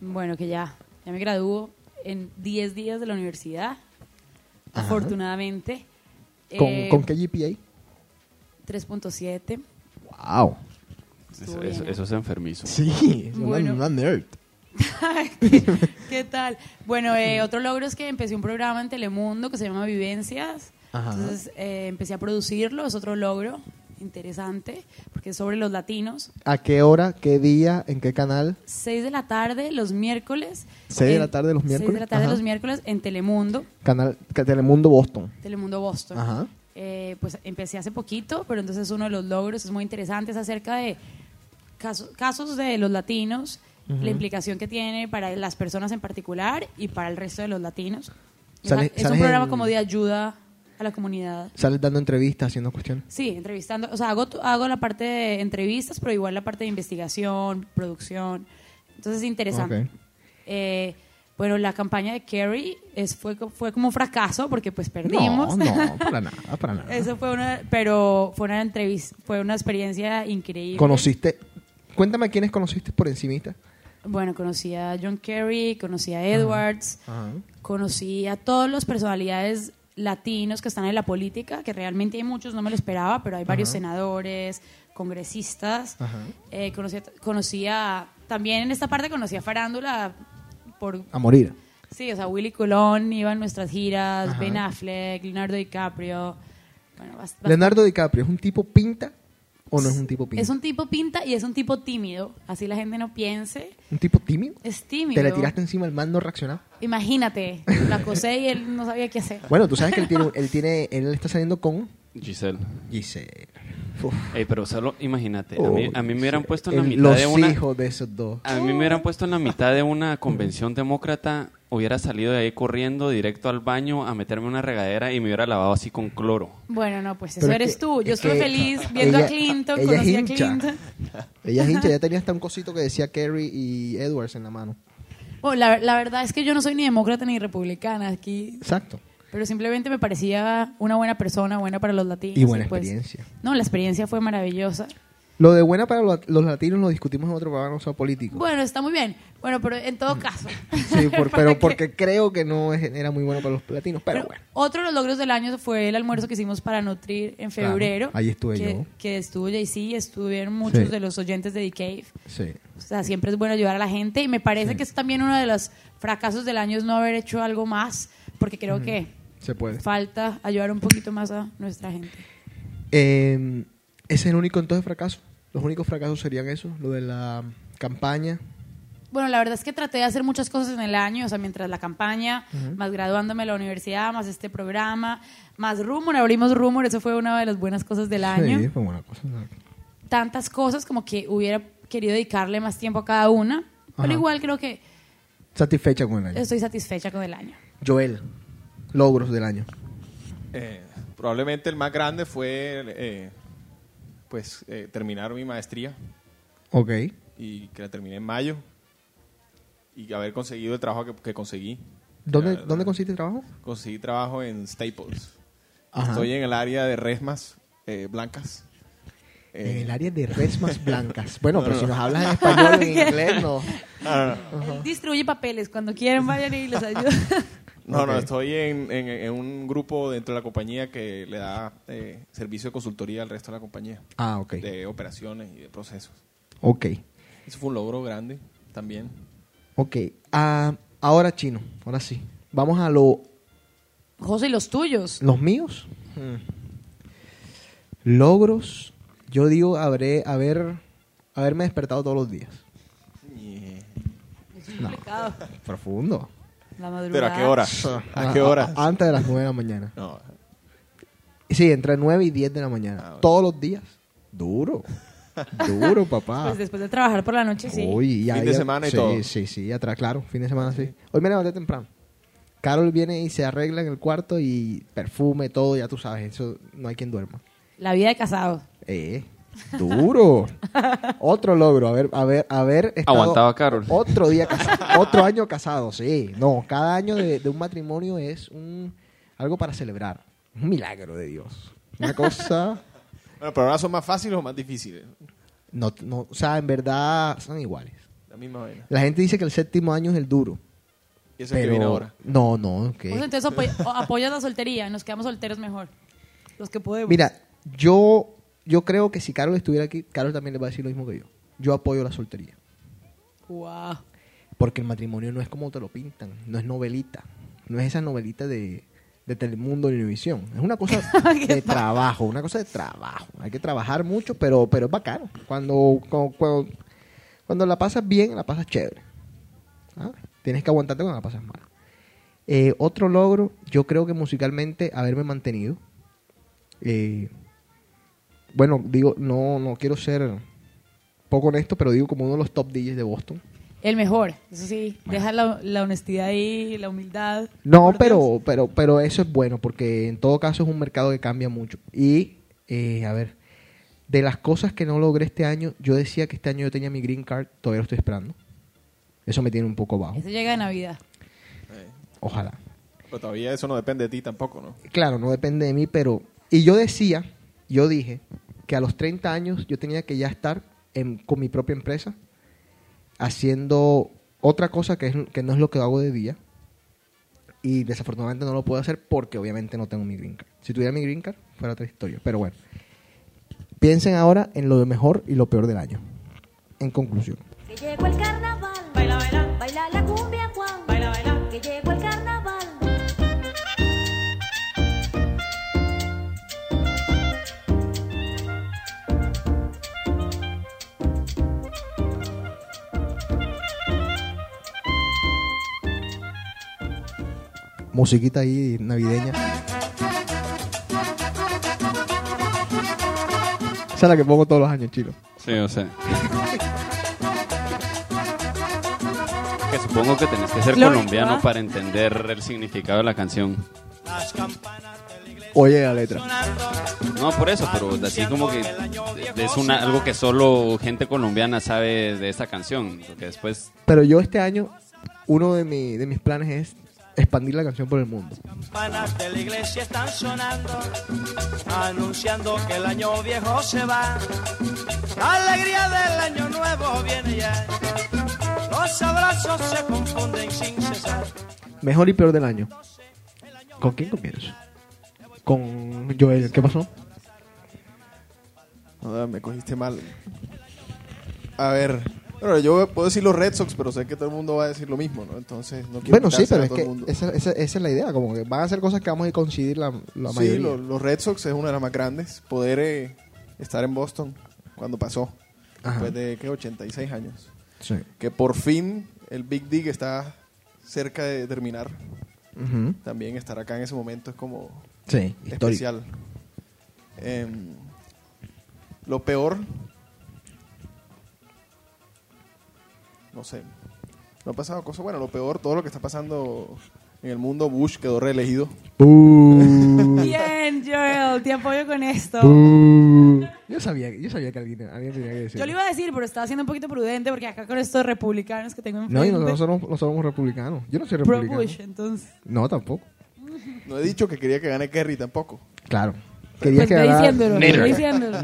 Bueno, que ya, ya me gradúo en 10 días de la universidad, Ajá. afortunadamente. ¿Con, Eh, ¿con qué GPA? 3.7. Wow. Eso, eso- eso es enfermizo. Sí, es una- Bueno. una nerd. ¿Qué tal? Bueno, eh, otro logro es que empecé un programa en Telemundo que se llama Vivencias. Ajá. Entonces eh, empecé a producirlo, es otro logro interesante, porque es sobre los latinos. ¿A qué hora, qué día, en qué canal? 6 de la tarde los miércoles. ¿Seis de en- la tarde los seis de miércoles? la tarde Ajá. los miércoles en Telemundo, Canal Telemundo Boston. Telemundo Boston. Ajá. Eh, pues empecé hace poquito, pero entonces uno de los logros es muy interesante, es acerca de casos, casos de los latinos, Ujú. la implicación que tiene para las personas en particular y para el resto de los latinos. Es Sale- es un programa en- como de ayuda a la comunidad. Sales dando entrevistas, haciendo cuestiones. Sí, entrevistando, o sea, hago, hago la parte de entrevistas, pero igual la parte de investigación, producción. Entonces es interesante. Ok. Eh, bueno, la campaña de Kerry es, fue, fue como un fracaso porque pues perdimos. No, no, para nada, para nada. Eso fue una, pero fue una entrevista, fue una experiencia increíble. ¿Conociste? Cuéntame quiénes conociste por encimita. Bueno, conocí a John Kerry, conocí a Edwards, Ajá. conocí a todas las personalidades latinos que están en la política, que realmente hay muchos, no me lo esperaba, pero hay varios Ajá. senadores, congresistas. Eh, conocí, conocí a, también en esta parte conocí a Farándula por... A morir. Sí, o sea, Willy Colón iba en nuestras giras, Ajá. Ben Affleck, Leonardo DiCaprio. Bueno, Leonardo DiCaprio, ¿es un tipo pinta o no es un tipo pinta? Es un tipo pinta y es un tipo tímido, así la gente no piense. ¿Un tipo tímido? Es tímido. ¿Te le tiraste encima el man no reaccionaba? Imagínate, la acosé y él no sabía qué hacer. Bueno, tú sabes que él tiene, él tiene, él está saliendo con Giselle. Giselle. Ey, pero solo imagínate, a mí, a mí me hubieran puesto en la mitad los de una... hijos de esos dos. A mí me hubieran puesto en la mitad de una convención demócrata, hubiera salido de ahí corriendo directo al baño a meterme en una regadera y me hubiera lavado así con cloro. Bueno, no, pues eso Pero es eres que- tú. Yo es estuve que feliz viendo ella- a Clinton, ella es conocí a hincha. Clinton. Ella es hincha, ya tenía hasta un cosito que decía Kerry y Edwards en la mano. Oh, la, la verdad es que yo no soy ni demócrata ni republicana aquí, Exacto. Pero simplemente me parecía una buena persona, buena para los latinos. Y buena pues, experiencia. No, la experiencia fue maravillosa. Lo de buena para los, latinos lo discutimos en otro programa, no sea político. Bueno, está muy bien. Bueno, pero en todo caso. Sí, por- pero que- porque creo que no era muy bueno para los latinos, pero, Pero bueno. Otro de los logros del año fue el almuerzo que hicimos para nutrir en Claro, febrero. ahí estuve que, yo. Que estuvo JC, estuvieron muchos Sí. de los oyentes de The Cave. Sí. O sea, siempre es bueno ayudar a la gente y me parece Sí. que es también uno de los fracasos del año es no haber hecho algo más, porque creo Ujú. que Se puede. falta ayudar un poquito más a nuestra gente. Eh, ¿Es el único entonces fracaso? Los únicos fracasos serían eso, lo de la campaña. Bueno, la verdad es que traté de hacer muchas cosas en el año, o sea, mientras la campaña, más graduándome de la universidad, más este programa, más Rumor, abrimos Rumor, eso fue una de las buenas cosas del año. Sí, fue buena cosa. tantas cosas como que hubiera querido dedicarle más tiempo a cada una, pero Ajá. igual creo que Satisfecha con el año. estoy satisfecha con el año. Joel, logros del año. Eh, probablemente el más grande fue eh, pues eh, terminar mi maestría Ok. y que la terminé en mayo y haber conseguido el trabajo que, que conseguí. ¿Dónde, La- ¿dónde consiste el trabajo? Conseguí trabajo en Staples. Ajá. Estoy en el área de resmas eh, blancas. En Eh, el área de resmas blancas. Bueno, No, pero no, si no. nos hablas en español o en inglés, no. No, no, no. Él distribuye papeles, cuando quieren vayan y les ayuda. No, no, estoy en, en- en un grupo dentro de la compañía que le da eh, servicio de consultoría al resto de la compañía. Ah, ok. De operaciones y de procesos. Ok. Eso fue un logro grande también. Ok. Ah, ahora, chino. Ahora sí. Vamos a lo, José, ¿y los tuyos? los míos. Logros. Yo digo habré, haber, haberme despertado todos los días. Es un pecado. Profundo. La madrugada. ¿Pero a qué hora? ¿A qué hora? a- antes de las 9 de la mañana. No. Sí, entre 9 y 10 de la mañana. Ah. Todos los días. Duro. Duro, papá. Pues después de trabajar por la noche, sí. Uy, Fin de semana y sí, todo. Sí, sí, atrás, claro. Fin de semana, sí. Hoy me levanté temprano. Carol viene y se arregla en el cuarto y perfume, todo, ya tú sabes. Eso no hay quien duerma. La vida de casado. Eh, duro. Otro logro, a ver, a ver, a ver. estado Aguantaba Carol. Otro día casado, otro año casado, sí. No, cada año de, de un matrimonio es un algo para celebrar. Un milagro de Dios. Una cosa, Bueno, pero ahora son más fáciles o más difíciles. no, no, o sea, en verdad son iguales. La misma vaina. La gente dice que el séptimo año es el duro. Y eso es pero que viene ahora. no, no, ok. Pues entonces apoyas la soltería, nos quedamos solteros mejor. Los que podemos. Mira, yo, yo creo que si Carol estuviera aquí, Carol también le va a decir lo mismo que yo. Yo apoyo la soltería. Wow. Porque el matrimonio no es como te lo pintan, no es novelita, no es esa novelita de, de Telemundo ni Univisión. Es una cosa de trabajo, una cosa de trabajo. Hay que trabajar mucho, pero, pero es bacano. Cuando, cuando, cuando, cuando la pasas bien, la pasas chévere. ¿Ah? Tienes que aguantarte cuando la pasas mal. Eh, otro logro, yo creo que musicalmente haberme mantenido. Eh, bueno, digo, no, no quiero ser poco honesto, pero digo como uno de los top DJs de Boston. El mejor, eso sí. Deja la, la honestidad ahí, la humildad. No, pero, pero, pero eso es bueno porque en todo caso es un mercado que cambia mucho. Y, eh, a ver, de las cosas que no logré este año, yo decía que este año yo tenía mi green card, todavía lo estoy esperando. Eso me tiene un poco bajo. Eso llega de Navidad. Ojalá. Pero todavía eso no depende de ti tampoco, ¿no? Claro, no depende de mí, pero... Y yo decía, yo dije, que a los 30 años yo tenía que ya estar en- con mi propia empresa haciendo otra cosa que, es, que no es lo que hago de día. Y desafortunadamente no lo puedo hacer porque obviamente no tengo mi green card. Si tuviera mi green card, fuera otra historia. Pero bueno, piensen ahora en lo mejor y lo peor del año. En conclusión. Que llegó el carnaval. Baila, baila. Baila la cumbia, Musiquita ahí navideña. Esa es la que pongo todos los años, chicos. Sí, o sea. Que supongo que tenés que ser Lógico, colombiano ¿ah? para entender el significado de la canción. Oye la letra. No, por eso, pero así como que es una, algo que solo gente colombiana sabe de esta canción. Porque después, Pero yo este año, uno de, mi- de mis planes es expandir la canción por el mundo. campanas de la iglesia están sonando, anunciando que el año viejo se va. La alegría del año nuevo viene ya. Los abrazos se confunden sin cesar. Mejor y peor del año. ¿Con quién comienzo? Con Joel. ¿Qué pasó? Joder, me cogiste mal. A ver, bueno, yo puedo decir los Red Sox, pero sé que todo el mundo va a decir lo mismo, ¿no? Entonces, no quiero Bueno, sí, pero es que esa, esa- esa es la idea. Como que van a ser cosas que vamos a coincidir la, la sí, mayoría. lo- los Red Sox es una de las más grandes. Poder eh, estar en Boston cuando pasó, Ajá. después de ¿qué? 86 años. Sí. Que por fin el Big Dig está cerca de terminar. Ujú. También estar acá en ese momento es como Sí, especial. Em, lo peor, no sé. No ha pasado cosas. Bueno, lo peor, todo lo que está pasando en el mundo, Bush quedó reelegido. Bien, Joel, te apoyo con esto. Yo sabía, yo sabía que alguien, alguien tenía que decir. Yo lo iba a decir, pero estaba siendo un poquito prudente porque acá con estos republicanos que tengo No, enfrente. y nosotros somos, nosotros somos republicanos. Yo no soy Pro republicano. Bush, entonces. No, tampoco. No he dicho que quería que gane Kerry tampoco. Claro. Quería Pues que ganara Nader.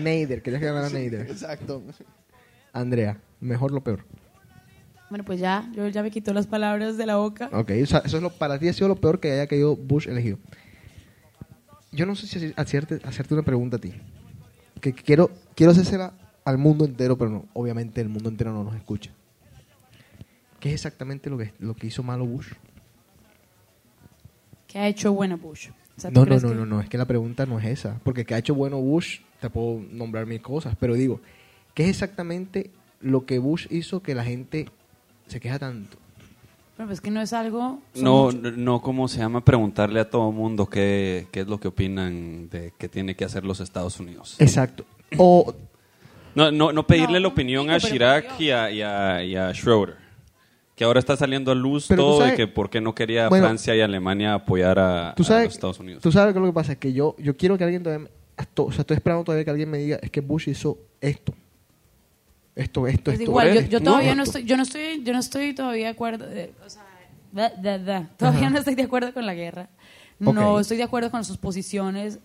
Nader, quería que ganara Nader. Exacto. Andrea, mejor lo peor. Bueno, pues ya, yo ya me quitó las palabras de la boca. Ok, o sea, eso es lo, para ti ha sido lo peor que haya caído Bush elegido. Yo no sé si hacerte, hacerte una pregunta a ti. Que quiero, quiero hacérsela al mundo entero, pero no, obviamente el mundo entero no nos escucha. ¿Qué es exactamente lo que, lo que hizo malo Bush? ¿Qué ha hecho bueno Bush? O sea, ¿tú No, no, no, que- no, no, es que la pregunta no es esa. Porque que ha hecho bueno Bush, te puedo nombrar mil cosas, pero digo, ¿qué es exactamente lo que Bush hizo que la gente se queja tanto? Bueno, pues que no es algo... No, muchos- no, ¿cómo se llama? Preguntarle a todo mundo qué, qué es lo que opinan de que tiene que hacer los Estados Unidos. Exacto. O No, no, no pedirle No, la opinión a Chirac y a, y, a, y a Schroeder. Que ahora está saliendo a luz Pero todo sabes- de que por qué no quería Bueno, Francia y Alemania apoyar a, tú a sabes, los Estados Unidos. Tú sabes que lo que pasa es que yo, yo quiero que alguien todavía, o sea, estoy esperando todavía que alguien me diga, es que Bush hizo esto. Esto, esto, Pues esto. igual, yo, todavía no esto. estoy, yo no estoy, yo no estoy todavía de acuerdo, eh, o sea, da, da, da. todavía Ajá. no estoy de acuerdo con la guerra. No estoy de acuerdo con sus posiciones,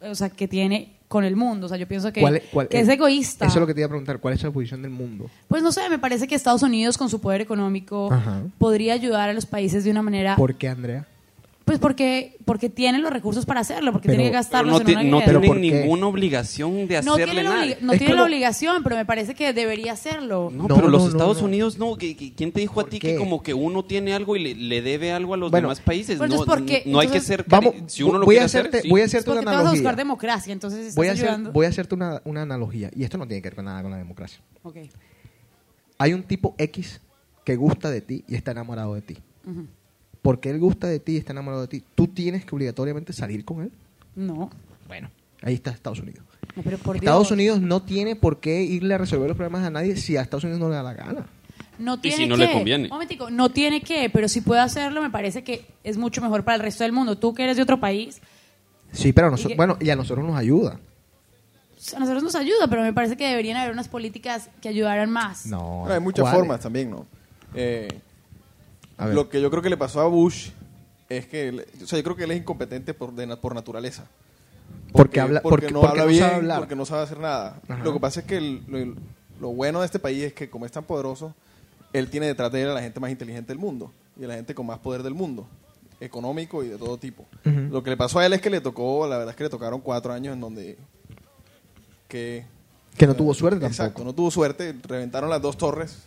o sea, que tiene con el mundo. O sea, yo pienso que, ¿Cuál es- cuál que es egoísta. Eso es lo que te iba a preguntar, ¿cuál es la posición del mundo? Pues no sé, me parece que Estados Unidos con su poder económico Ajá. podría ayudar a los países de una manera, ¿Por qué, Andrea? Pues porque porque tiene los recursos para hacerlo, porque Pero- tiene que Pero gastarlos no, en una no guerra. Pero tienen ¿por qué? ninguna obligación de no hacerle tiene, la, nada. no Es tiene la obligación, pero me parece que debería hacerlo. No, No, pero los no, no, Estados no. Unidos no. ¿Quién te dijo a ¿Por ti qué? que como que uno tiene algo y le, le debe algo a los Bueno, demás países? pues no, entonces, ¿por qué? no hay que ser... Vamos, si uno lo voy a quiere hacer, hacerte- sí. voy a hacerte porque una te vas a buscar analogía. democracia, entonces Voy a, hacer, voy a hacerte una, una analogía, y esto no tiene que ver con nada con la democracia. Ok. Hay un tipo X que gusta de ti y está enamorado de ti. Ujú. Porque él gusta de ti y está enamorado de ti, ¿tú tienes que obligatoriamente salir con él? No. Bueno, ahí está Estados Unidos. No, pero por Estados Dios. Unidos no tiene por qué irle a resolver los problemas a nadie si a Estados Unidos no le da la gana. No Y tiene si no que. le conviene. Momentico, no tiene que, pero si puede hacerlo, me parece que es mucho mejor para el resto del mundo. Tú que eres de otro país, Sí, pero a noso- Y que- bueno, y a nosotros nos ayuda. a nosotros nos ayuda, pero me parece que deberían haber unas políticas que ayudaran más. No. Bueno, hay muchas ¿cuáles? formas también, ¿no? Eh, A ver. lo que yo creo que le pasó a Bush es que, él- o sea, yo creo que él es incompetente por, de por naturaleza. Porque habla- porque- no porque habla no bien, sabe hablar. porque no sabe hacer nada. Ajá. Lo que pasa es que el- lo, lo bueno de este país es que como es tan poderoso, él tiene detrás de él a la gente más inteligente del mundo y a la gente con más poder del mundo, económico y de todo tipo. Lo que le pasó a él es que le tocó, la verdad es que le tocaron cuatro años en donde que Que no tuvo suerte Exacto, tampoco. no tuvo suerte, reventaron las dos torres,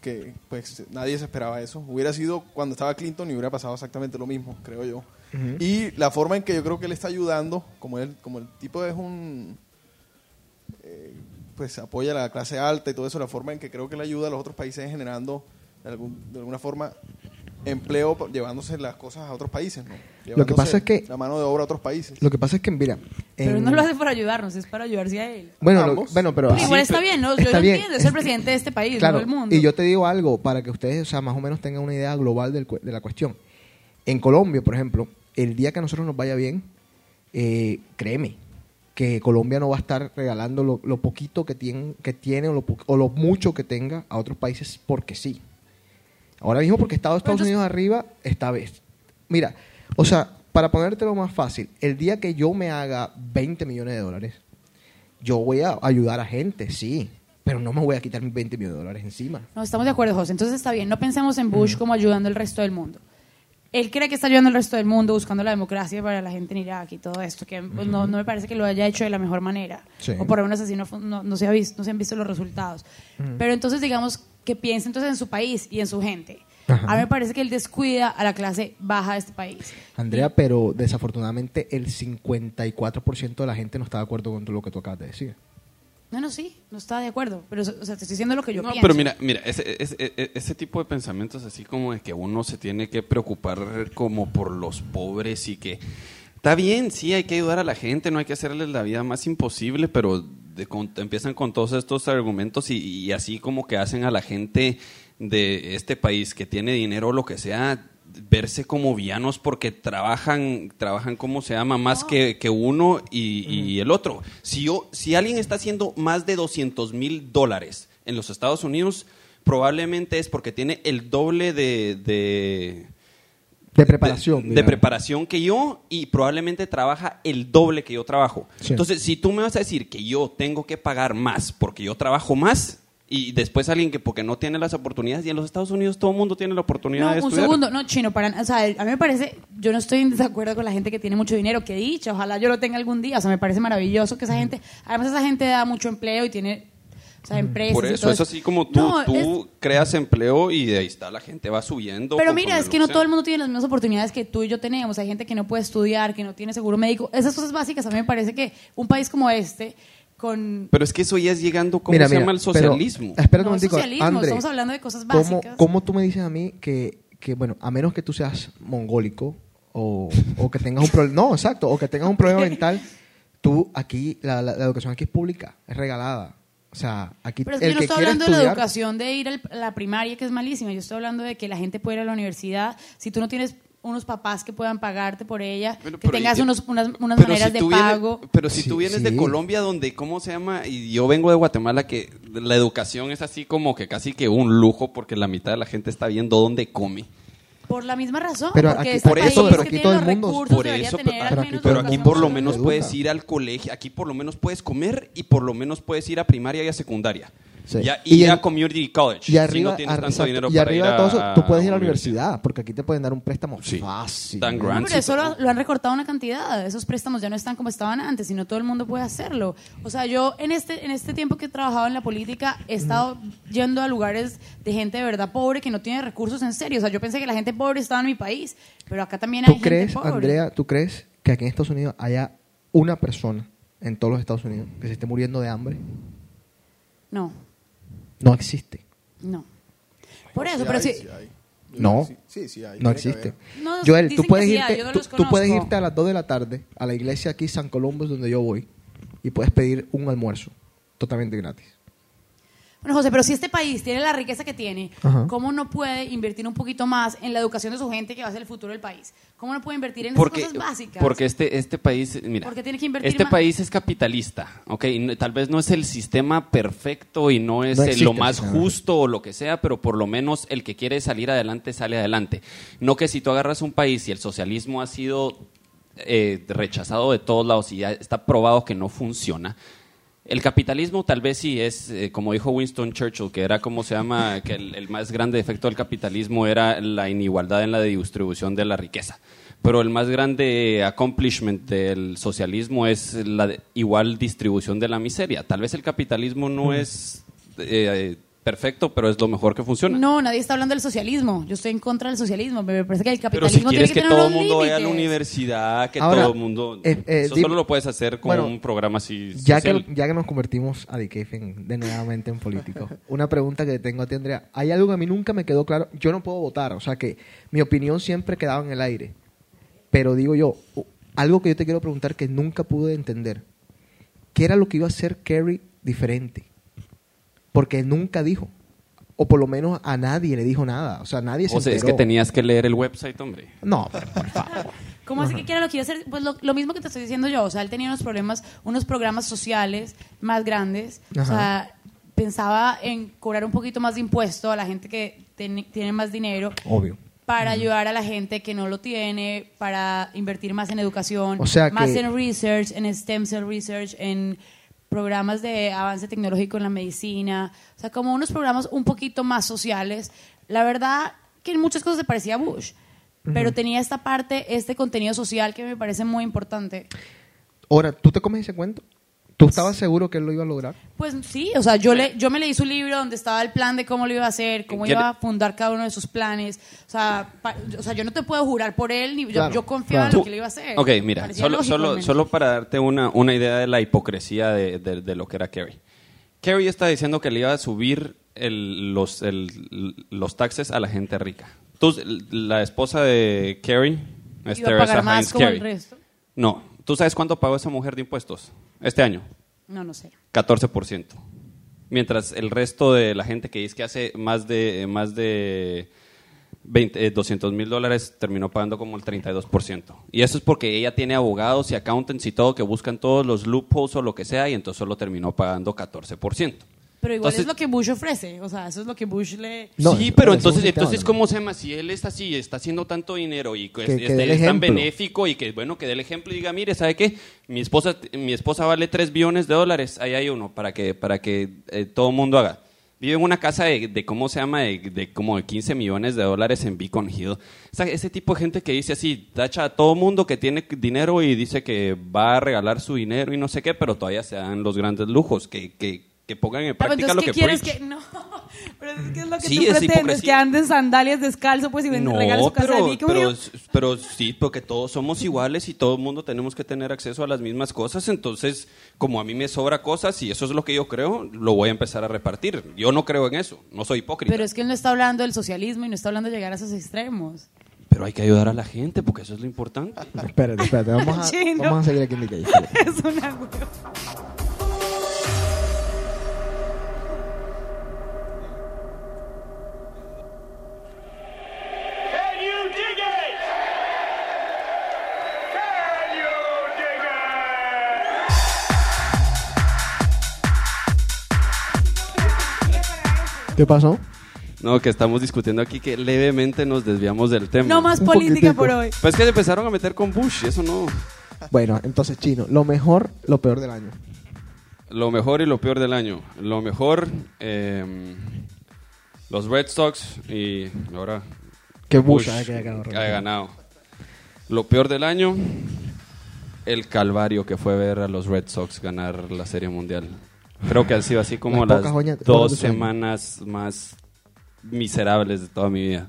que pues nadie se esperaba eso. Hubiera sido cuando estaba Clinton y hubiera pasado exactamente lo mismo, creo yo. Y la forma en que yo creo que él está ayudando, como él, como el tipo es un eh, pues apoya a la clase alta y todo eso, la forma en que creo que él ayuda a los otros países es generando de, algún- de alguna forma empleo llevándose las cosas a otros países, ¿no? Lo que pasa Llevándose es que- la mano de obra a otros países. Lo que pasa es que, mira. Pero en- no lo hace para ayudarnos, es para ayudarse a él. Bueno, lo- Ambos. bueno, pero. Pero igual está pero- bien, ¿no? Yo lo bien. entiendo, es el presidente de este país, Claro, no del mundo. y yo te digo algo para que ustedes, o sea, más o menos tengan una idea global del de la cuestión. En Colombia, por ejemplo, el día que a nosotros nos vaya bien, eh, créeme, que Colombia no va a estar regalando lo, lo poquito que tiene, que tiene o, lo, o lo mucho que tenga a otros países porque sí. Ahora mismo porque Estados, Estados Unidos arriba, esta vez. Mira, o sea, para ponértelo más fácil, el día que yo me haga 20 millones de dólares, yo voy a ayudar a gente, sí, pero no me voy a quitar mis 20 millones de dólares encima. No, estamos de acuerdo, José. Entonces está bien, no pensemos en Bush como ayudando al resto del mundo. Él cree que está ayudando al resto del mundo, buscando la democracia para la gente en Irak y todo esto, que pues, no, no me parece que lo haya hecho de la mejor manera. Sí. O por lo menos así no, no, no se ha visto, no se han visto los resultados. Pero entonces digamos que piense entonces en su país y en su gente. Ajá. A mí me parece que él descuida a la clase baja de este país. Andrea, pero desafortunadamente el 54% de la gente no está de acuerdo con lo que tú acabas de decir. No, no, sí, no está de acuerdo. Pero, o sea, te estoy diciendo lo que yo No, pienso. pero mira, mira ese, ese, ese- ese tipo de pensamientos así como de que uno se tiene que preocupar como por los pobres y que está bien, sí, hay que ayudar a la gente, no hay que hacerles la vida más imposible, pero de con- empiezan con todos estos argumentos y, y así como que hacen a la gente de este país que tiene dinero o lo que sea verse como villanos porque trabajan trabajan como se llama más que, que uno y, y el otro. Si yo si alguien está haciendo más de 200 mil dólares en los Estados Unidos probablemente es porque tiene el doble de, de De preparación. de, preparación que yo y probablemente trabaja el doble que yo trabajo. Sí. Entonces, si tú me vas a decir que yo tengo que pagar más porque yo trabajo más y después alguien que porque no tiene las oportunidades y en los Estados Unidos todo el mundo tiene la oportunidad No, de un segundo, no, chino, para, o sea, a mí me parece, yo no estoy en desacuerdo con la gente que tiene mucho dinero, que dicha, ojalá yo lo tenga algún día, o sea, me parece maravilloso que esa gente, además esa gente da mucho empleo y tiene, o sea, empresas. Por y eso todo es así como tú, No, tú creas empleo y de ahí está, la gente va subiendo. Pero mira, es que no todo el mundo tiene las mismas oportunidades que tú y yo tenemos. Hay gente que no puede estudiar, que no tiene seguro médico. Esas cosas básicas, a mí me parece que un país como este, con... Pero es que eso ya es llegando, ¿cómo Mira, se mira, llama el pero- socialismo? espera un No, momentico, socialismo, André, estamos hablando de cosas ¿cómo, básicas. cómo tú me dices a mí que, que, bueno, a menos que tú seas mongólico o, o que tengas un problema, no, exacto, o que tengas un problema mental, tú aquí, la, la- la educación aquí es pública, es regalada. O sea, aquí Pero es que el yo no que estoy hablando de la educación de ir al- a la primaria, que es malísima. Yo estoy hablando de que la gente puede ir a la universidad. Si tú no tienes unos papás que puedan pagarte por ella, que pero tengas unos, unas, unas maneras si de vienes- pago. pero si Sí, tú vienes sí. de Colombia, donde, ¿cómo se llama? Y yo vengo de Guatemala, que la educación es así como que casi que un lujo, porque la mitad de la gente está viendo dónde come. Por la misma razón. Pero porque aquí- este por eso, pero que aquí todo los el mundo- recursos Por eso, tener pero, aquí pero por lo menos puedes ir al colegio, aquí por lo menos puedes comer y por lo menos puedes ir a primaria y a secundaria. Sí. Ya, y, Y a community college. y si arriba, no tienes tanto dinero y para arriba ir de todo eso, a- tú puedes ir a la universidad, porque aquí te pueden dar un préstamo Sí. fácil. Tan grande. pero eso lo, lo han recortado una cantidad. Esos préstamos ya no están como estaban antes, sino todo el mundo puede hacerlo. O sea, yo en este, en este tiempo que he trabajado en la política he estado yendo a lugares de gente de verdad pobre que no tiene recursos en serio. O sea, yo pensé que la gente pobre estaba en mi país, pero acá también hay ¿Tú crees, gente pobre. Andrea, tú crees que aquí en Estados Unidos haya una persona en todos los Estados Unidos que se esté muriendo de hambre? No, No existe. no. Por eso, Sí pero hay, sí. sí hay. Yo No, sí, sí, hay, no existe. No, Joel, tú puedes, sí irte, hay, yo no tú, tú puedes irte a las 2 de la tarde a la iglesia aquí San Columbus donde yo voy y puedes pedir un almuerzo totalmente gratis. Bueno, José, pero si este país tiene la riqueza que tiene, Ajá. ¿cómo no puede invertir un poquito más en la educación de su gente que va a ser el futuro del país? ¿Cómo no puede invertir en porque, esas cosas básicas? porque este, este país, mira, Porque tiene que invertir este más. país es capitalista, ¿ok? Y no- tal vez no es el sistema perfecto y no es No existe lo más justo o lo que sea, pero por lo menos el que quiere salir adelante sale adelante. No que si tú agarras un país y el socialismo ha sido eh, rechazado de todos lados y ya está probado que no funciona. El capitalismo tal vez sí es, eh, como dijo Winston Churchill, que era como se llama, que el, el más grande defecto del capitalismo era la inigualdad en la distribución de la riqueza. Pero el más grande accomplishment del socialismo es la igual distribución de la miseria. Tal vez el capitalismo no es eh, perfecto, pero es lo mejor que funciona. No, nadie está hablando del socialismo. Yo estoy en contra del socialismo. Me parece que el Pero si capitalismo quieres tiene que todo el mundo vaya a la universidad, que Ahora, todo el mundo... eh, eh, eso dime- solo lo puedes hacer con Bueno, un programa así Ya social. que, ya que nos convertimos a en- de nuevamente en político, una pregunta que tengo a ti, Andrea. Hay algo que a mí nunca me quedó claro. Yo no puedo votar, o sea que mi opinión siempre quedaba en el aire. Pero digo yo, algo que yo te quiero preguntar que nunca pude entender. ¿Qué era lo que iba a hacer Kerry diferente? Porque nunca dijo. O por lo menos a nadie le dijo nada. O sea, nadie se O sea, es que tenías que leer el website, hombre. No, pero por favor. ¿Cómo así que quiera lo que iba a hacer? Pues lo, lo mismo que te estoy diciendo yo. O sea, él tenía unos problemas, unos programas sociales más grandes. O sea, pensaba en cobrar un poquito más de impuesto a la gente que tiene, tiene más dinero Obvio. para ayudar a la gente que no lo tiene, para invertir más en educación, O sea más que- en research, en stem cell research, en programas de avance tecnológico en la medicina, o sea, como unos programas un poquito más sociales. La verdad que en muchas cosas se parecía a Bush, pero tenía esta parte, este contenido social que me parece muy importante. Ahora, ¿tú te comes ese cuento? ¿Tú estabas seguro que él lo iba a lograr? Pues sí, o sea, yo, le, yo me leí su libro donde estaba el plan de cómo lo iba a hacer, cómo ¿Quiere- iba a fundar cada uno de sus planes. O sea, pa- o sea yo no te puedo jurar por él, ni yo, Claro, yo confiaba en lo que él iba a hacer. Ok, mira, solo, solo, solo para darte una, una idea de la hipocresía de, de- de lo que era Kerry. Kerry está diciendo que le iba a subir el- los, el- los taxes a la gente rica. Entonces, la esposa de Kerry es Iba a pagar Teresa más Heinz como el Kerry. resto. No, ¿tú sabes cuánto pagó esa mujer de impuestos este año? No, no sé. 14%. Mientras el resto de la gente que dice que hace más de, más de 20, eh, 200 mil dólares terminó pagando como el 32%. Y eso es porque ella tiene abogados y accountants y todo que buscan todos los loopholes o lo que sea y entonces solo terminó pagando 14%. Pero igual Entonces- es lo que Bush ofrece. O sea, eso es lo que Bush le. sí, pero entonces, entonces ¿cómo se llama? Si él está así, está haciendo tanto dinero y que, Que- es, que tan benéfico y que, bueno, que dé el ejemplo y diga, mire, ¿sabe qué? Mi esposa, mi esposa vale 3 billones de dólares, ahí hay uno, para que, para que eh, todo el mundo haga. Vive en una casa de, de ¿cómo se llama? De, de como de 15 millones de dólares en Beacon Hill. O sea, ese tipo de gente que dice así, tacha a todo mundo que tiene dinero y dice que va a regalar su dinero y no sé qué, pero todavía se dan los grandes lujos, que, que, que pongan en Ah, pero práctica lo entonces, que ¿qué quieres preach. que.? No. Pero es que es lo que Sí, tú es pretendes, que anden sandalias descalzo, pues, y ven- regales su casa pero, de Beacon pero, pero sí, porque todos somos iguales y todo el mundo tenemos que tener acceso a las mismas cosas. Entonces, como a mí me sobra cosas y eso es lo que yo creo, lo voy a empezar a repartir. Yo no creo en eso, no soy hipócrita. Pero es que él no está hablando del socialismo y no está hablando de llegar a esos extremos. Pero hay que ayudar a la gente porque eso es lo importante. Espérate, espérate. Vamos a, vamos a seguir aquí en DK. es una ¿Qué pasó? No, que estamos discutiendo aquí que levemente nos desviamos del tema. No más Un política poquitico. por hoy. Pues que se empezaron a meter con Bush eso no. Bueno, entonces, chino, lo mejor, lo peor del año. Lo mejor y lo peor del año. Lo mejor, eh, los Red Sox y ahora Que Bush haya ganado. haya ganado. Lo peor del año, el calvario que fue ver a los Red Sox ganar la Serie Mundial. Creo que ha sido así como Las las joñas- dos semanas más miserables de toda mi vida.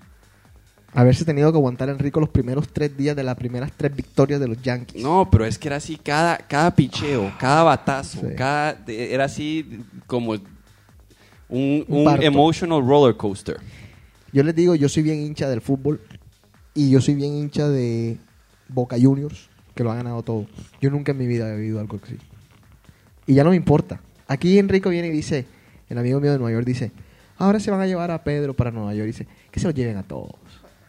Haberse tenido que aguantar Enrico los primeros tres días de las primeras tres victorias de los Yankees. No, pero es que era así cada, cada picheo, cada batazo, Sí. cada, era así como un, Un un emotional roller coaster. Yo les digo, yo soy bien hincha del fútbol y yo soy bien hincha de Boca Juniors, que lo ha ganado todo. Yo nunca en mi vida he vivido algo así. Y ya no me importa. Aquí Enrico viene y dice, el amigo mío de Nueva York dice, ahora se van a llevar a Pedro para Nueva York. Dice, que se lo lleven a todos.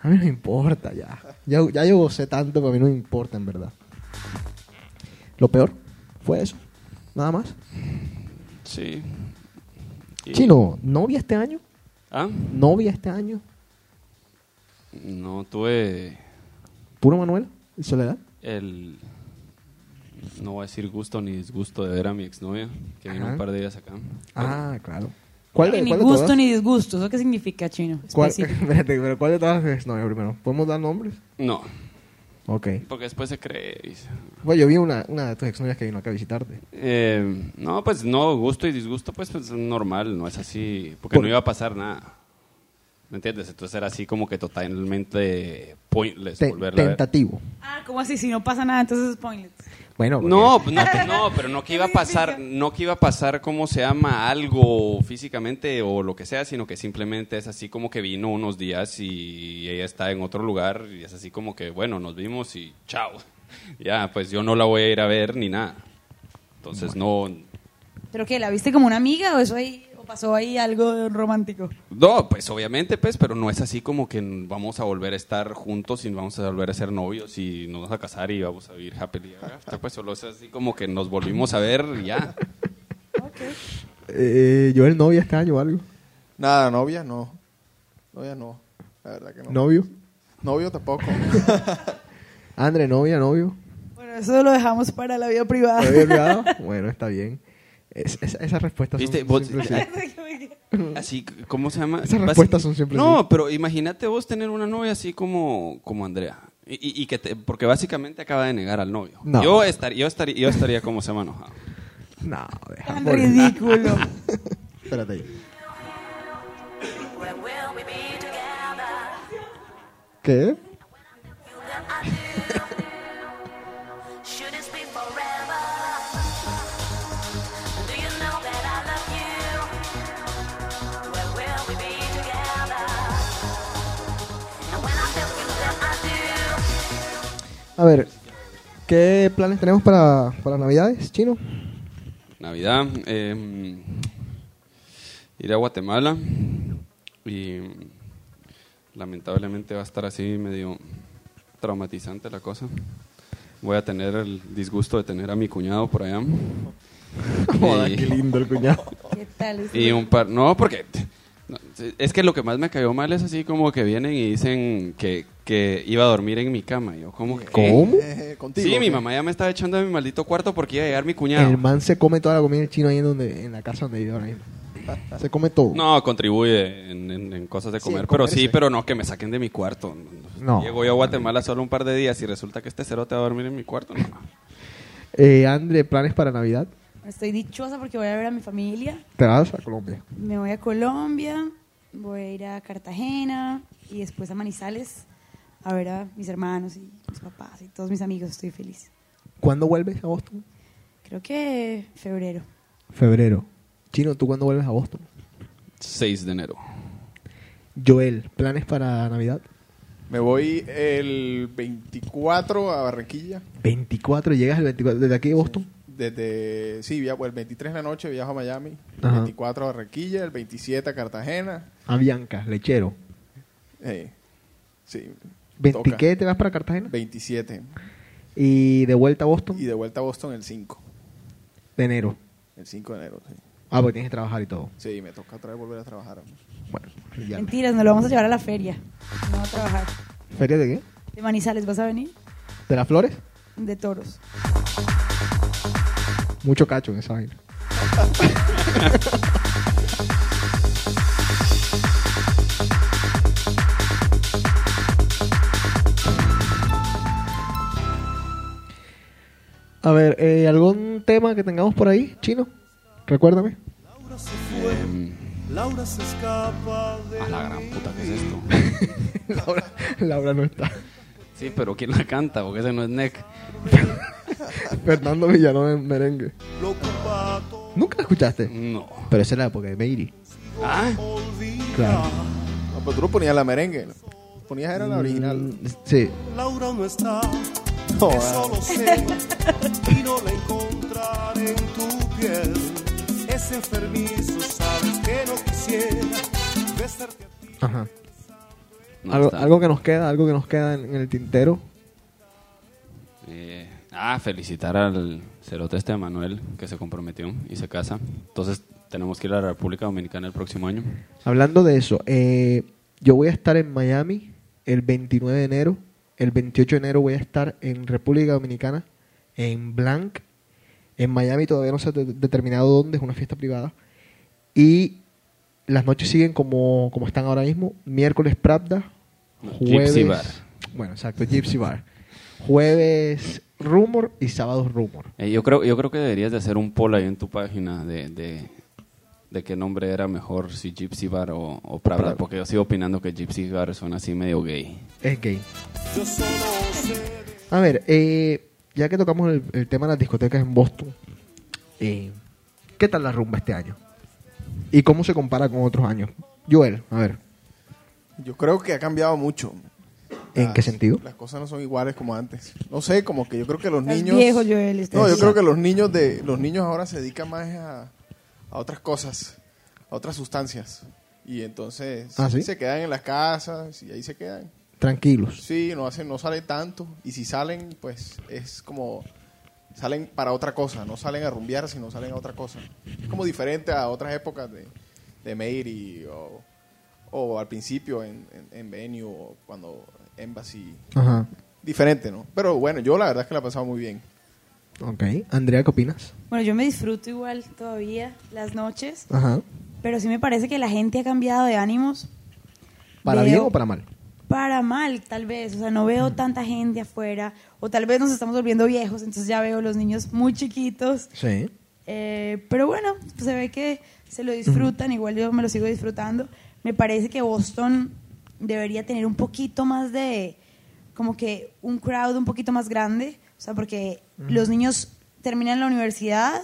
A mí no me importa ya. Ya, ya yo gocé tanto que a mí no me importa en verdad. Lo peor fue eso. Nada más. Sí. Y- Chino, ¿novia este año? ¿Ah? ¿Novia este año? No, tuve ¿Puro Manuel? ¿Y Soledad? el... No voy a decir gusto ni disgusto de ver a mi exnovia, que vino Ajá. un par de días acá. Ah, claro. ¿Cuál de, ni cuál de gusto todas? ni disgusto. ¿Eso qué significa, chino? ¿Cuál, espérate, pero ¿cuál de todas es novia primero? ¿Podemos dar nombres? No, Ok. porque después se cree. y Bueno, yo vi una, una de tus exnovias que vino acá a visitarte. Eh, no, pues no, gusto y disgusto, pues, pues es normal, no es así, porque Por- no iba a pasar nada. ¿Me entiendes? Entonces era así como que totalmente pointless Te- volverla a ver. tentativo. Ah, ¿cómo así? Si no pasa nada, entonces es pointless. Bueno, No, no, que- no, pero no que iba a pasar, no que iba a pasar cómo se llama algo físicamente o lo que sea, sino que simplemente es así como que vino unos días y ella está en otro lugar y es así como que bueno, nos vimos y chao. Ya, pues yo no la voy a ir a ver ni nada. Entonces no, ¿Pero qué? ¿La viste como una amiga o eso ahí? ¿O pasó ahí algo romántico? no, pues obviamente, pues, pero no es así como que vamos a volver a estar juntos y vamos a volver a ser novios y nos vamos a casar y vamos a vivir happily ever after. Pues solo es así como que nos volvimos a ver y ya. Eh, ¿Joel novia este año o algo? Nada, novia no. Novia no. La verdad que no. ¿Novio? Novio tampoco. André, novia, novio. Bueno, eso lo dejamos para la vida privada. ¿Te había olvidado? bueno, está bien. Es- es- esas respuestas ¿Viste? son Vos- siempre así. Así, ¿cómo se llama? Esas respuestas son siempre No, así. pero imagínate vos tener una novia así como, como Andrea. Y, y- y que te- porque básicamente acaba de negar al novio. No. Yo, estar, yo, estaría, yo estaría como se llama enojado. No, deja. Tan ridículo. Espérate ahí. ¿Qué? A ver, ¿qué planes tenemos para, para Navidades, chino? Navidad. eh, ir a Guatemala. Y lamentablemente va a estar así medio traumatizante la cosa. Voy a tener el disgusto de tener a mi cuñado por allá. Joder, Y- qué lindo el cuñado. ¿Qué tal? y un par, no, porque no, es que lo que más me cayó mal es así como que vienen y dicen que, que iba a dormir en mi cama. Yo como que, ¿Cómo? Eh, contigo, Sí, mi mamá ya me estaba echando de mi maldito cuarto porque iba a llegar mi cuñado. El man se come toda la comida del chino ahí en, donde, en la casa donde vive ahora mismo. Se come todo. No, contribuye en, en- en cosas de Sí, comer, pero sí, pero no que me saquen de mi cuarto. No. Llego yo a Guatemala solo un par de días y resulta que este cerote va a dormir en mi cuarto. No. Eh, Andre, ¿planes para Navidad? Estoy dichosa porque voy a ver a mi familia. ¿Te vas a Colombia? Me voy a Colombia, voy a ir a Cartagena y después a Manizales a ver a mis hermanos y mis papás y todos mis amigos. Estoy feliz. ¿Cuándo vuelves a Boston? Creo que febrero. Febrero. Chino, ¿tú cuándo vuelves a Boston? 6 de enero. Joel, ¿planes para Navidad? Me voy el 24 a Barranquilla. 24, llegas el 24, desde aquí de Boston. Desde, sí, viajo, el 23 de la noche viajo a Miami. El Ajá. 24 a Barranquilla. El 27 a Cartagena. A Bianca, lechero. Eh, sí. 20, toca. ¿Qué te vas para Cartagena? 27. Y de vuelta a Boston Y de vuelta a Boston el 5. de enero. El 5 de enero, sí. Ah, porque tienes que trabajar y todo. Sí, me toca otra vez volver a trabajar. Bueno, ya. Mentiras, nos lo vamos a llevar a la feria. No a trabajar. ¿Feria de qué? De Manizales, ¿vas a venir? ¿De las flores? De toros. Mucho cacho en esa vaina. A ver, eh, ¿algún tema que tengamos por ahí, chino? Recuérdame. Em, Laura se escapa de a la gran puta, ¿qué es esto? Laura, Laura no está. Sí, pero ¿quién la canta? Porque ese no es Neck. Fernando Villalón en merengue. ¿Nunca la escuchaste? No. Pero esa es la época de Meiri. Ah, Claro. No, pero tú no ponías la merengue. ¿no? Ponías era la original. Mm, Sí. Laura no está, No, eso ah. lo sé, y no la encontraré en tu piel. Es enfermizo, sabes que no quisiera besarte a ti. Ajá. No algo, algo que nos queda, algo que nos queda en, en el tintero. Eh, ah, felicitar al cerote este de Manuel que se comprometió y se casa. Entonces tenemos que ir a la República Dominicana el próximo año. Hablando de eso, eh, yo voy a estar en Miami el 29 de enero. El 28 de enero voy a estar en República Dominicana, en Blanc. En Miami todavía no se ha de- determinado dónde, es una fiesta privada. Y las noches siguen como, como están ahora mismo. Miércoles Pravda, jueves... Gypsy Bar. Bueno, exacto, Gypsy Bar. Jueves Rumor y sábados Rumor. Eh, yo, creo, yo creo que deberías de hacer un poll ahí en tu página de, de, de qué nombre era mejor, si Gypsy Bar o, o Pravda, Pravda. porque yo sigo opinando que Gypsy Bar suena así medio gay. Es gay. A ver, eh, ya que tocamos el, el tema de las discotecas en Boston, eh, ¿qué tal la rumba este año? ¿Y cómo se compara con otros años? Joel, a ver, Yo creo que ha cambiado mucho. ¿En qué sentido? Las cosas no son iguales como antes. No sé, como que yo creo que los niños... viejo, Joel, No, yo creo que los niños de los niños ahora se dedican más a, a otras cosas, a otras sustancias. Y entonces ¿Ah, sí? se quedan en las casas y ahí se quedan. Tranquilos. Sí, no hacen, no salen tanto. Y si salen, pues es como salen para otra cosa, no salen a rumbear, sino salen a otra cosa. Es como diferente a otras épocas de, de Mary o, o al principio en, en, en Venue o cuando Embassy. Ajá. Diferente, ¿no? Pero bueno, yo la verdad es que la he pasado muy bien. Ok. Andrea, ¿qué opinas? Bueno, yo me disfruto igual todavía las noches, Ajá. pero sí me parece que la gente ha cambiado de ánimos. ¿Para Veo- bien o para mal? Para mal, tal vez. O sea, no veo tanta gente afuera. O tal vez nos estamos volviendo viejos, entonces ya veo los niños muy chiquitos. Sí. Eh, pero bueno, se ve que se lo disfrutan, igual yo me lo sigo disfrutando. Me parece que Boston debería tener un poquito más de, como que un crowd un poquito más grande, o sea, porque los niños terminan la universidad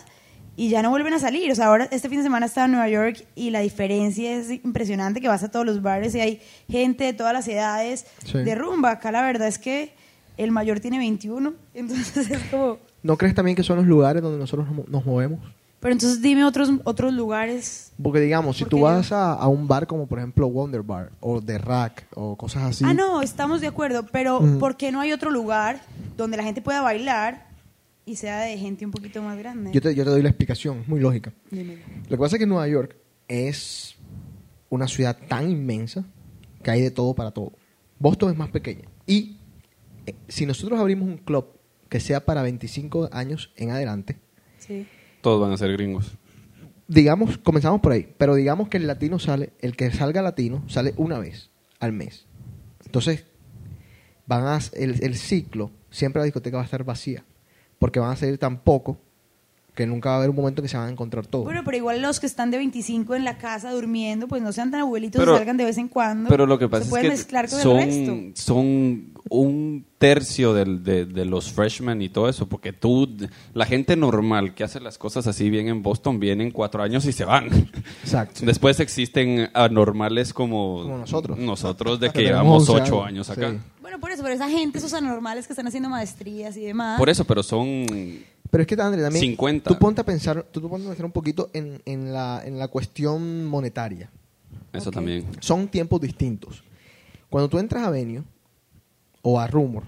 y ya no vuelven a salir. O sea, ahora este fin de semana estaba en Nueva York y la diferencia es impresionante, que vas a todos los bares y hay gente de todas las edades Sí. de rumba. Acá la verdad es que el mayor tiene 21, entonces es como... ¿No crees también que son los lugares donde nosotros nos- nos movemos? Pero entonces dime otros otros lugares. Porque digamos, si tú vas a, a un bar como por ejemplo Wonder Bar o The Rack o cosas así. Ah, no, estamos de acuerdo, pero Ujú. ¿por qué no hay otro lugar donde la gente pueda bailar y sea de gente un poquito más grande? Yo te, yo te doy la explicación, muy lógica. Lo que pasa es que Nueva York es una ciudad tan inmensa que hay de todo para todo. Boston es más pequeña. Y eh, si nosotros abrimos un club que sea para 25 años en adelante, Sí. Todos van a ser gringos. digamos, comenzamos por ahí, pero digamos que el latino sale, el que salga latino sale una vez al mes. Entonces, van a, el, el ciclo, siempre la discoteca va a estar vacía, porque van a salir tan poco que nunca va a haber un momento que se van a encontrar todos. Bueno, pero igual los que están de 25 en la casa durmiendo, pues no sean tan abuelitos Pero- y salgan de vez en cuando. Pero lo que pasa Se es pueden que mezclar con el resto. son, son un tercio del- de, de los freshmen y todo eso, porque tú, la gente normal que hace las cosas así bien en Boston, vienen cuatro años y se van. Exacto. Después existen anormales como, Como nosotros. Nosotros de que llevamos 11 ocho años, años acá. sí. Bueno, por eso, pero esa gente, esos anormales que están haciendo maestrías y demás. Por eso, pero son... Pero es que, André, también 50. tú ponte a pensar, tú, tú ponte a pensar un poquito en, en, la, en la cuestión monetaria. Eso también. Son tiempos distintos. Cuando tú entras a Venue o a Rumor,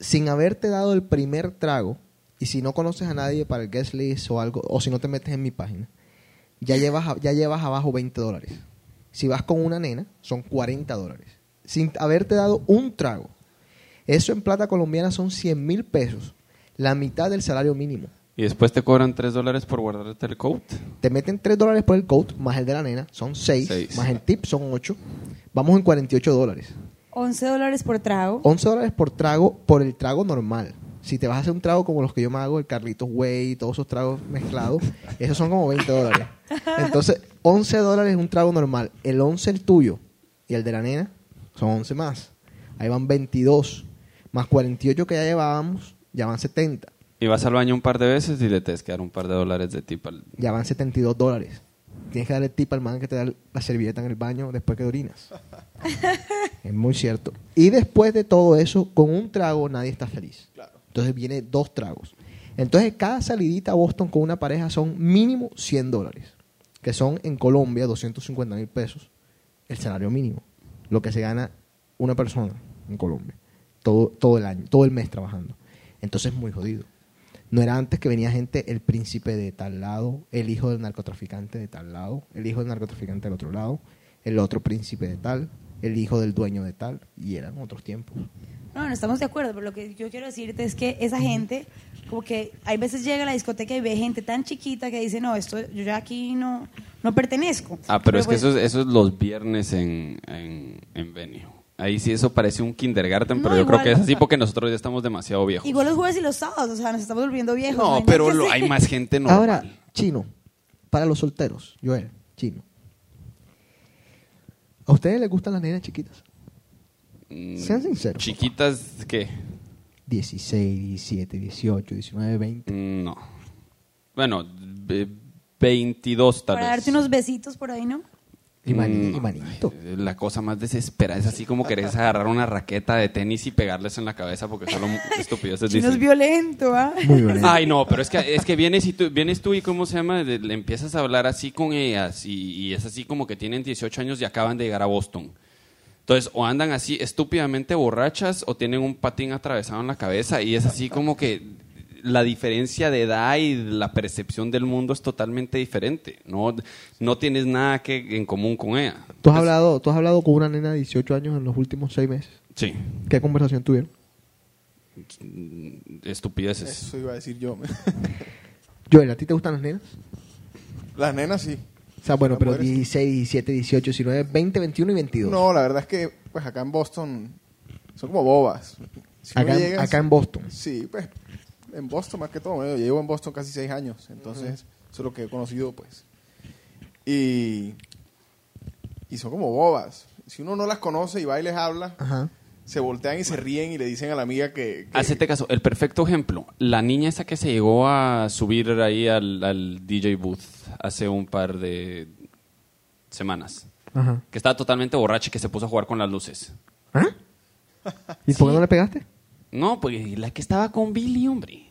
sin haberte dado el primer trago, y si no conoces a nadie para el guest list o algo, o si no te metes en mi página, ya llevas, a- ya llevas abajo 20 dólares. Si vas con una nena, son 40 dólares. Sin haberte dado un trago. Eso en plata colombiana son 100 mil pesos. La mitad del salario mínimo. Y después te cobran tres dólares por guardarte el coat. Te meten 3 dólares por el coat, más el de la nena, son 6, Seis. más el tip son 8. Vamos en 48 dólares. 11 dólares por trago. 11 dólares por trago, por el trago normal. Si te vas a hacer un trago como los que yo me hago, el Carlitos Way, todos esos tragos mezclados, esos son como 20 dólares. Entonces, 11 dólares es un trago normal. El 11 el tuyo y el de la nena son 11 más. Ahí van 22. Más 48 que ya llevábamos, ya van 70. Y vas al baño un par de veces y le tienes que dar un par de dólares de tip al... Ya van 72 dólares. Tienes que darle tip al man que te da la servilleta en el baño después que orinas. es muy cierto. Y después de todo eso, con un trago nadie está feliz. Entonces viene dos tragos. Entonces cada salidita a Boston con una pareja son mínimo 100 dólares. Que son en Colombia 250 mil pesos. El salario mínimo. Lo que se gana una persona en Colombia. Todo, todo el año, todo el mes trabajando. Entonces es muy jodido. No era antes que venía gente, el príncipe de tal lado, el hijo del narcotraficante de tal lado, el hijo del narcotraficante del otro lado, el otro príncipe de tal, el hijo del dueño de tal, y eran otros tiempos. No, no estamos de acuerdo, pero lo que yo quiero decirte es que esa gente, como que hay veces llega a la discoteca y ve gente tan chiquita que dice, no, esto yo ya aquí no, no pertenezco. Ah, pero es que pues, eso, es- eso es los viernes en, en, en Venue. Ahí sí eso parece un kindergarten, No, pero yo igual. creo que es así porque nosotros ya estamos demasiado viejos. Igual los jueves y los sábados, o sea, nos estamos volviendo viejos. No, pero lo- hay más gente normal. Ahora, chino, para los solteros, Joel, chino. ¿A ustedes les gustan las nenas chiquitas? Mm, Sean sinceros. Chiquitas, ¿qué? 16, 17, 18, 19, 20. Mm, No. Bueno, ve- 22 tal Para vez. darte unos besitos por ahí, ¿no? Y, mani- Mm, y manito. ay, La cosa más desesperada es así como querés agarrar una raqueta de tenis y pegarles en la cabeza porque solo estupideces Chino es dicen. violento, ¿ah? Muy violento. Ay, no, pero es que, es que vienes, y tú, vienes tú y ¿cómo se llama? De- le empiezas a hablar así con ellas y, y es así como que tienen 18 años y acaban de llegar a Boston. Entonces, o andan así estúpidamente borrachas o tienen un patín atravesado en la cabeza y es así como que la diferencia de edad y la percepción del mundo es totalmente diferente. No, no tienes nada que, en común con ella. ¿Tú has, hablado, ¿Tú has hablado con una nena de 18 años en los últimos 6 meses? Sí, ¿Qué conversación tuvieron? estupideces. Eso iba a decir yo. Joel, ¿a ti te gustan las nenas? Las nenas sí. O sea, bueno, Las pero mujeres sí. 16, 17, 18, 19, 20, 21 y 22. No, la verdad es que pues acá en Boston son como bobas. Si Acá, en- llega- acá en Boston. Sí, pues en Boston más que todo. Yo llevo en Boston casi seis años, entonces eso es lo que he conocido, pues. Y, y son como bobas. Si uno no las conoce y va y les habla, Ajá. se voltean y se ríen y le dicen a la amiga que... que- Hacete caso, el perfecto ejemplo, la niña esa que se llegó a subir ahí al, al DJ booth hace un par de semanas, Ajá. que estaba totalmente borracha y que se puso a jugar con las luces. ¿Ah? ¿Y por qué no le pegaste? No, pues la que estaba con Billy, hombre.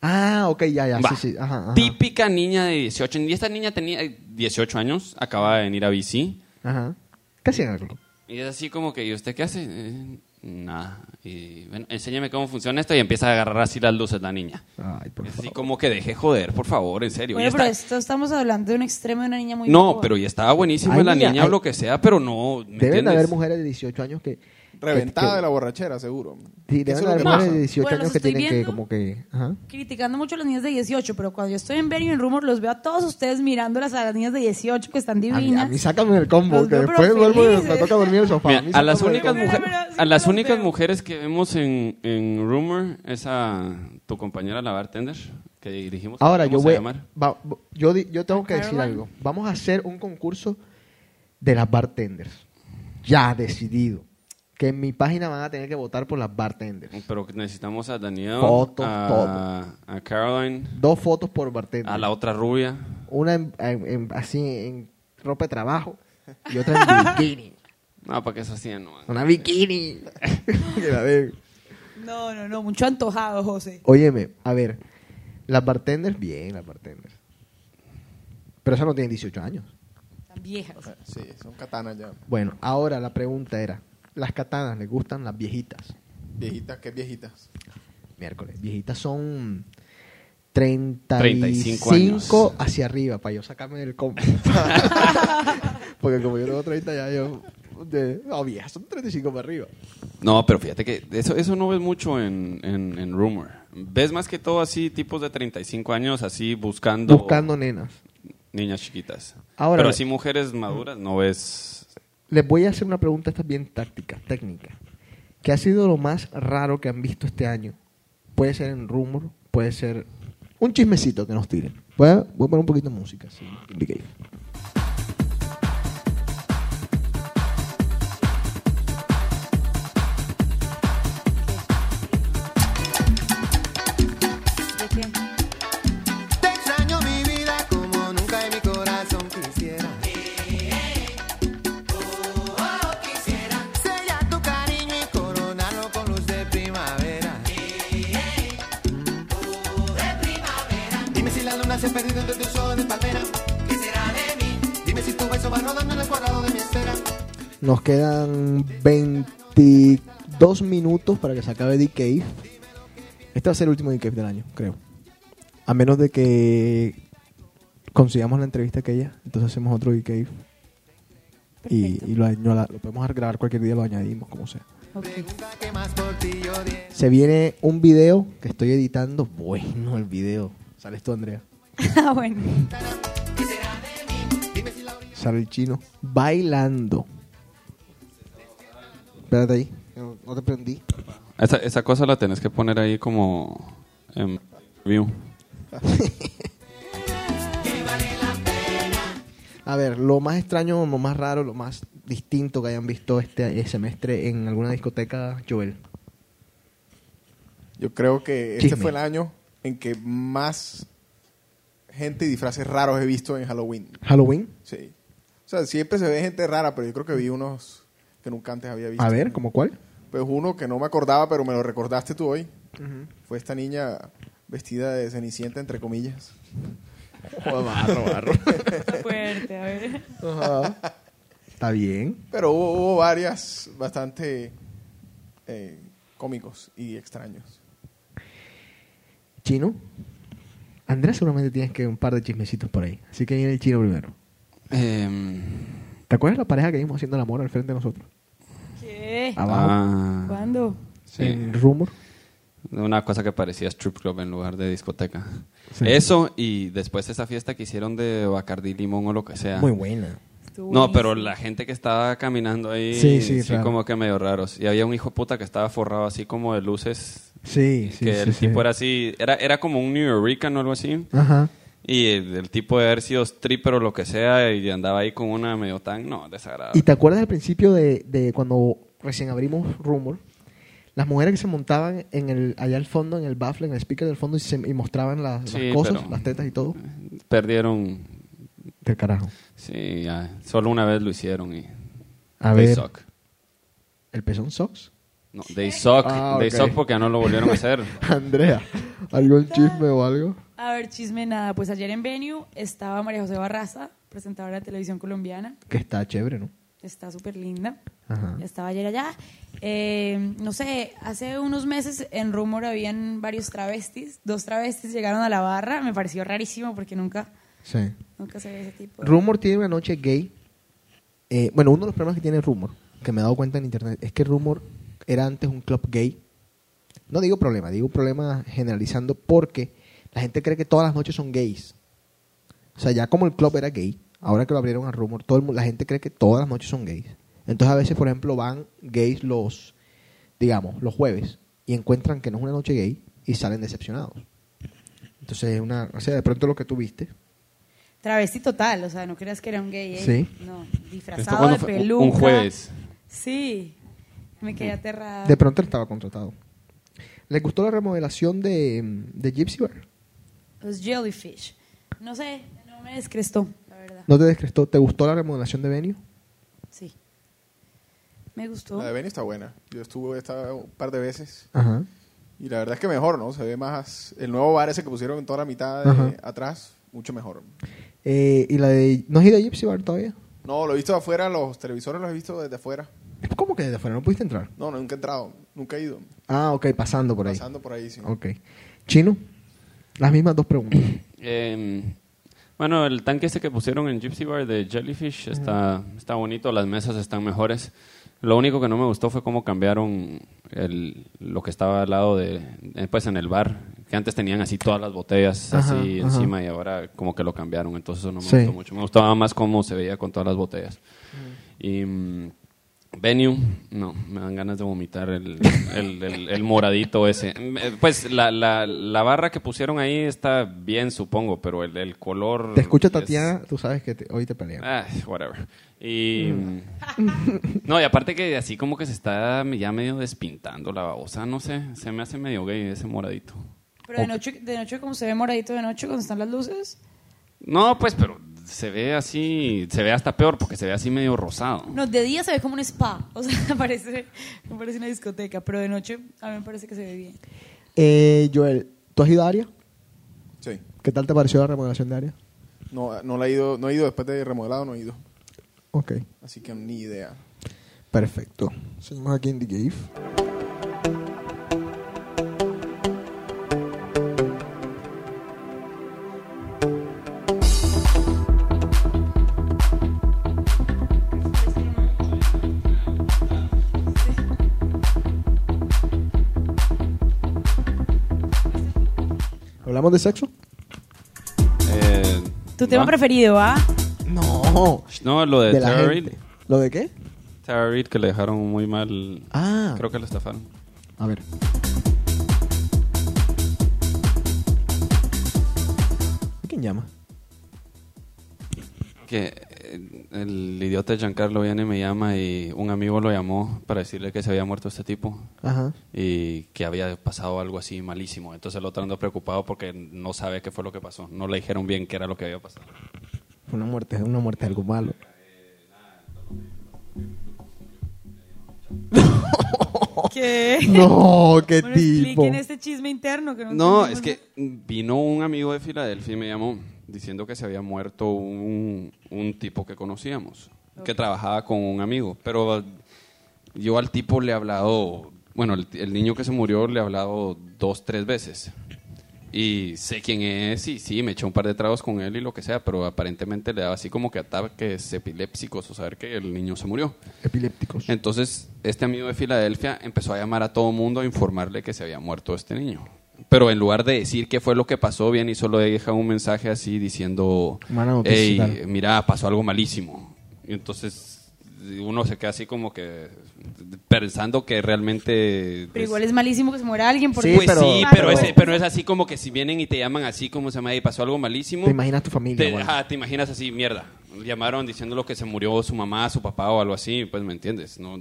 Ah, ok, ya, ya, Va. sí, sí. Ajá, ajá. Típica niña de 18. Y esta niña tenía 18 años, acaba de venir a BC. Ajá. ¿Qué hacían en el club? Y es así como que, ¿y usted qué hace? "Eh, nada. Y bueno, enséñame cómo funciona esto y empieza a agarrar así las luces la niña. Ay, por Es así como que deje joder, por favor, en serio. Bueno, pero está- esto estamos hablando de un extremo de una niña muy No, pero y estaba buenísima la niña o lo que sea, pero no. ¿me Deben de entiendes? haber mujeres de 18 años que... Reventada que- de la borrachera, seguro. Sí, Eso deben es de lo haber que mujeres pasa. de 18 Bueno, años que tienen que como que... Ajá. criticando mucho a las niñas de 18, pero cuando yo estoy en Benny en Rumor los veo a todos ustedes mirándolas a las niñas de 18 que están A mí, divinas. a mí sácame del combo, Los que veo, después pero duermo, me toca dormir en el sofá. Mira, a las únicas, mujeres, a las únicas mujeres que vemos en, en Rumor es a tu compañera la bartender que dirigimos. Ahora, ¿Cómo yo voy... va- yo, yo tengo que decir algo. Vamos a hacer un concurso de las bartenders. Ya decidido. Que en mi página van a tener que votar por las bartenders. Pero necesitamos a Daniel, Fotos, a, a Caroline, Dos fotos por bartender. a la otra rubia. Una en- en- en- así en ropa de trabajo y otra en bikini. No, para que eso hacían, no. Una bikini. Que la ven. No, no, no, mucho antojado, José. Óyeme, a ver. Las bartenders, bien, las bartenders. Pero esas no tienen 18 años. Tan viejas. Sí, son katanas ya. Bueno, ahora la pregunta era, ¿las katanas les gustan las viejitas? Viejitas, ¿qué viejitas? Miércoles. Viejitas son 35, 35 años. hacia arriba, para yo sacarme del combo. Porque como yo tengo 30 ya yo... De, no, viejas, son 35 para arriba. No, pero fíjate que eso, eso no ves mucho en, en, en Rumor. Ves más que todo así tipos de 35 años así buscando, Buscando nenas. niñas chiquitas. Ahora- pero así mujeres maduras no ves... Les voy a hacer una pregunta, esta es bien táctica, técnica. ¿Qué ha sido lo más raro que han visto este año? Puede ser en rumor, puede ser un chismecito que nos tiren. Voy a, voy a poner un poquito de música. Sí, 22 minutos para que se acabe The Cave. Este va a ser el último The Cave del año, creo. A menos de que consigamos la entrevista aquella, entonces hacemos otro The Cave. Y, y lo, podemos grabar cualquier día, lo añadimos, como sea. Se viene un video que estoy editando. Bueno, el video. Sales tú, Andrea. Ah, bueno. Sale el chino bailando. Espérate ahí. No, no te prendí. Esa, esa cosa la tenés que poner ahí como en view. A ver, lo más extraño, lo más raro, lo más distinto que hayan visto este semestre en alguna discoteca, Joel. Yo creo que este Chisme. fue el año en que más gente y disfraces raros he visto en Halloween. Halloween. Sí. O sea, siempre se ve gente rara, pero yo creo que vi unos que nunca antes había visto. A ver, ¿como cuál? Pues uno que no me acordaba, pero me lo recordaste tú hoy. Fue esta niña vestida de cenicienta, entre comillas. barro, barro. Fuerte, a ver. Ajá. Está bien. Pero hubo, hubo varias bastante eh, cómicos y extraños. Chino. Andrea seguramente tienes que un par de chismecitos por ahí. Así que viene el chino primero. Em, ¿Te acuerdas la pareja que vimos haciendo el amor al frente de nosotros? ¿Qué? Abajo. ah, ¿Cuándo? sí. En Rumor. Una cosa que parecía strip club en lugar de discoteca. Sí. Eso y después esa fiesta que hicieron de Bacardi Limón o lo que sea. Muy buena. No, pero la gente que estaba caminando ahí, Sí, sí, raro. como que medio raros. Y había un hijo puta que estaba forrado así como de luces. Sí, sí, que sí, el sí. tipo era así, era, era como un New Yorker o algo así. Ajá. Y el, el tipo de haber sido stripper o lo que sea y andaba ahí con una medio tan, no, desagradable. ¿Y te acuerdas al principio de, de cuando recién abrimos Rumor? Las mujeres que se montaban en el, allá al fondo, en el baffle, en el speaker del fondo y, se- y mostraban las, cosas, las tetas y todo. Perdieron, Del carajo. sí, ya, solo una vez lo hicieron y... A they ver. suck. ¿El pezón socks? No, they suck. Ah, They ok. suck porque ya no lo volvieron a hacer. Andrea, ¿algún chisme o algo? A ver, chisme nada. Pues ayer en Venue estaba María José Barraza, presentadora de televisión colombiana. Que está chévere, ¿no? Está súper linda. Ajá. Estaba ayer allá. Eh, no sé, hace unos meses en Rumor habían varios travestis. Dos travestis llegaron a la barra. Me pareció rarísimo porque nunca, Sí. nunca se ve ese tipo. de- Rumor tiene una noche gay. Eh, bueno, uno de los problemas que tiene Rumor, que me he dado cuenta en internet, es que Rumor era antes un club gay. No digo problema, digo problema generalizando porque la gente cree que todas las noches son gays. O sea, ya como el club era gay, ahora que lo abrieron a Rumor, todo el mu- la gente cree que todas las noches son gays. Entonces a veces, por ejemplo, van gays los, digamos, los jueves y encuentran que no es una noche gay y salen decepcionados. Entonces, es una, o sea, de pronto lo que tú viste. Travesti total, o sea, no creas que era un gay. ¿eh? Sí. No, ¿Esto disfrazado de peluca. Un jueves. Sí. Me quedé aterrada. De pronto él estaba contratado. ¿Les gustó la remodelación de, de Gypsy Bar? Los jellyfish. No sé, no me descrestó, la verdad. ¿No te descrestó? ¿Te gustó la remodelación de Venue? Sí. Me gustó. La de Benny está buena. Yo estuve esta un par de veces. Ajá. Y la verdad es que mejor, ¿no? Se ve más... El nuevo bar ese que pusieron en toda la mitad de atrás, mucho mejor. Eh, ¿Y la de... ¿No has ido a Gypsy Bar todavía? No, lo he visto de afuera, los televisores los he visto desde afuera. ¿Cómo que desde afuera? ¿No pudiste entrar? No, nunca he entrado, nunca he ido. Ah, ok, pasando por ahí. Pasando por ahí, sí. Ok. Chino, las mismas dos preguntas. Eh, bueno, el tanque este que pusieron en Gypsy Bar de Jellyfish está, está bonito, las mesas están mejores. Lo único que no me gustó fue cómo cambiaron el, lo que estaba al lado de, eh, pues en el bar, que antes tenían así todas las botellas Ajá, así ajá. encima y ahora como que lo cambiaron, entonces eso no me Sí. gustó mucho. Me gustaba más cómo se veía con todas las botellas. Y mm, Venue, no, me dan ganas de vomitar el, el, el- el moradito ese. Pues la, la, la barra que pusieron ahí está bien, supongo, pero el, el color... Te escucha es- Tatiana, tú sabes que te- hoy te pelean. Ah, whatever. Y... No, y aparte que así como que se está ya medio despintando la babosa, no sé, se me hace medio gay ese moradito. Pero de noche, de noche, como se ve moradito de noche cuando están las luces. No, pues, pero se ve así, se ve hasta peor porque se ve así medio rosado. No, de día se ve como un spa. O sea, parece, me parece una discoteca. Pero de noche a mí me parece que se ve bien. Eh, Joel, ¿tú has ido a Aria? Sí. ¿Qué tal te pareció la remodelación de Aria? No, no, la he ido, no he ido después de remodelado, no he ido. Ok, Así que ni idea. perfecto. Seguimos aquí en The Cave. ¿Hablamos de sexo? Eh, ¿Tu tema ¿va? preferido, ah? No. No, lo de, De la Tara. Reid. ¿Lo de qué? Tara Reid que le dejaron muy mal. Ah. Creo que lo estafaron. A ver. ¿Quién llama? Que el idiota de Giancarlo viene y me llama y un amigo lo llamó para decirle que se había muerto este tipo Ajá. y que había pasado algo así malísimo. Entonces el otro anda preocupado porque no sabe qué fue lo que pasó. No le dijeron bien qué era lo que había pasado. Fue una muerte, una muerte algo malo. ¿Qué? No, qué Bueno, tipo. expliquen este chisme interno. Que no, es que vino un amigo de Filadelfia y me llamó diciendo que se había muerto un, un tipo que conocíamos, que trabajaba con un amigo. Pero yo al tipo le he hablado, bueno, el, el niño que se murió le he hablado dos, tres veces. Y sé quién es y sí, me eché un par de tragos con él y lo que sea, pero aparentemente le daba así como que ataques epilépticos o saber que el niño se murió. Epilépticos. Entonces, este amigo de Filadelfia empezó a llamar a todo mundo a informarle que se había muerto este niño. Pero en lugar de decir qué fue lo que pasó, bien y solo deja un mensaje así diciendo, Mala noticia, hey, tal". mira, pasó algo malísimo. Y entonces uno se queda así como que pensando que realmente... Pero igual es malísimo que se muera alguien. Porque pues sí, pero, es, pero es así como que si vienen y te llaman así como se llama y pasó algo malísimo. Te imaginas tu familia. Te, bueno. ajá, te imaginas así, mierda. Llamaron diciendo lo que se murió su mamá, su papá o algo así, pues me entiendes. No,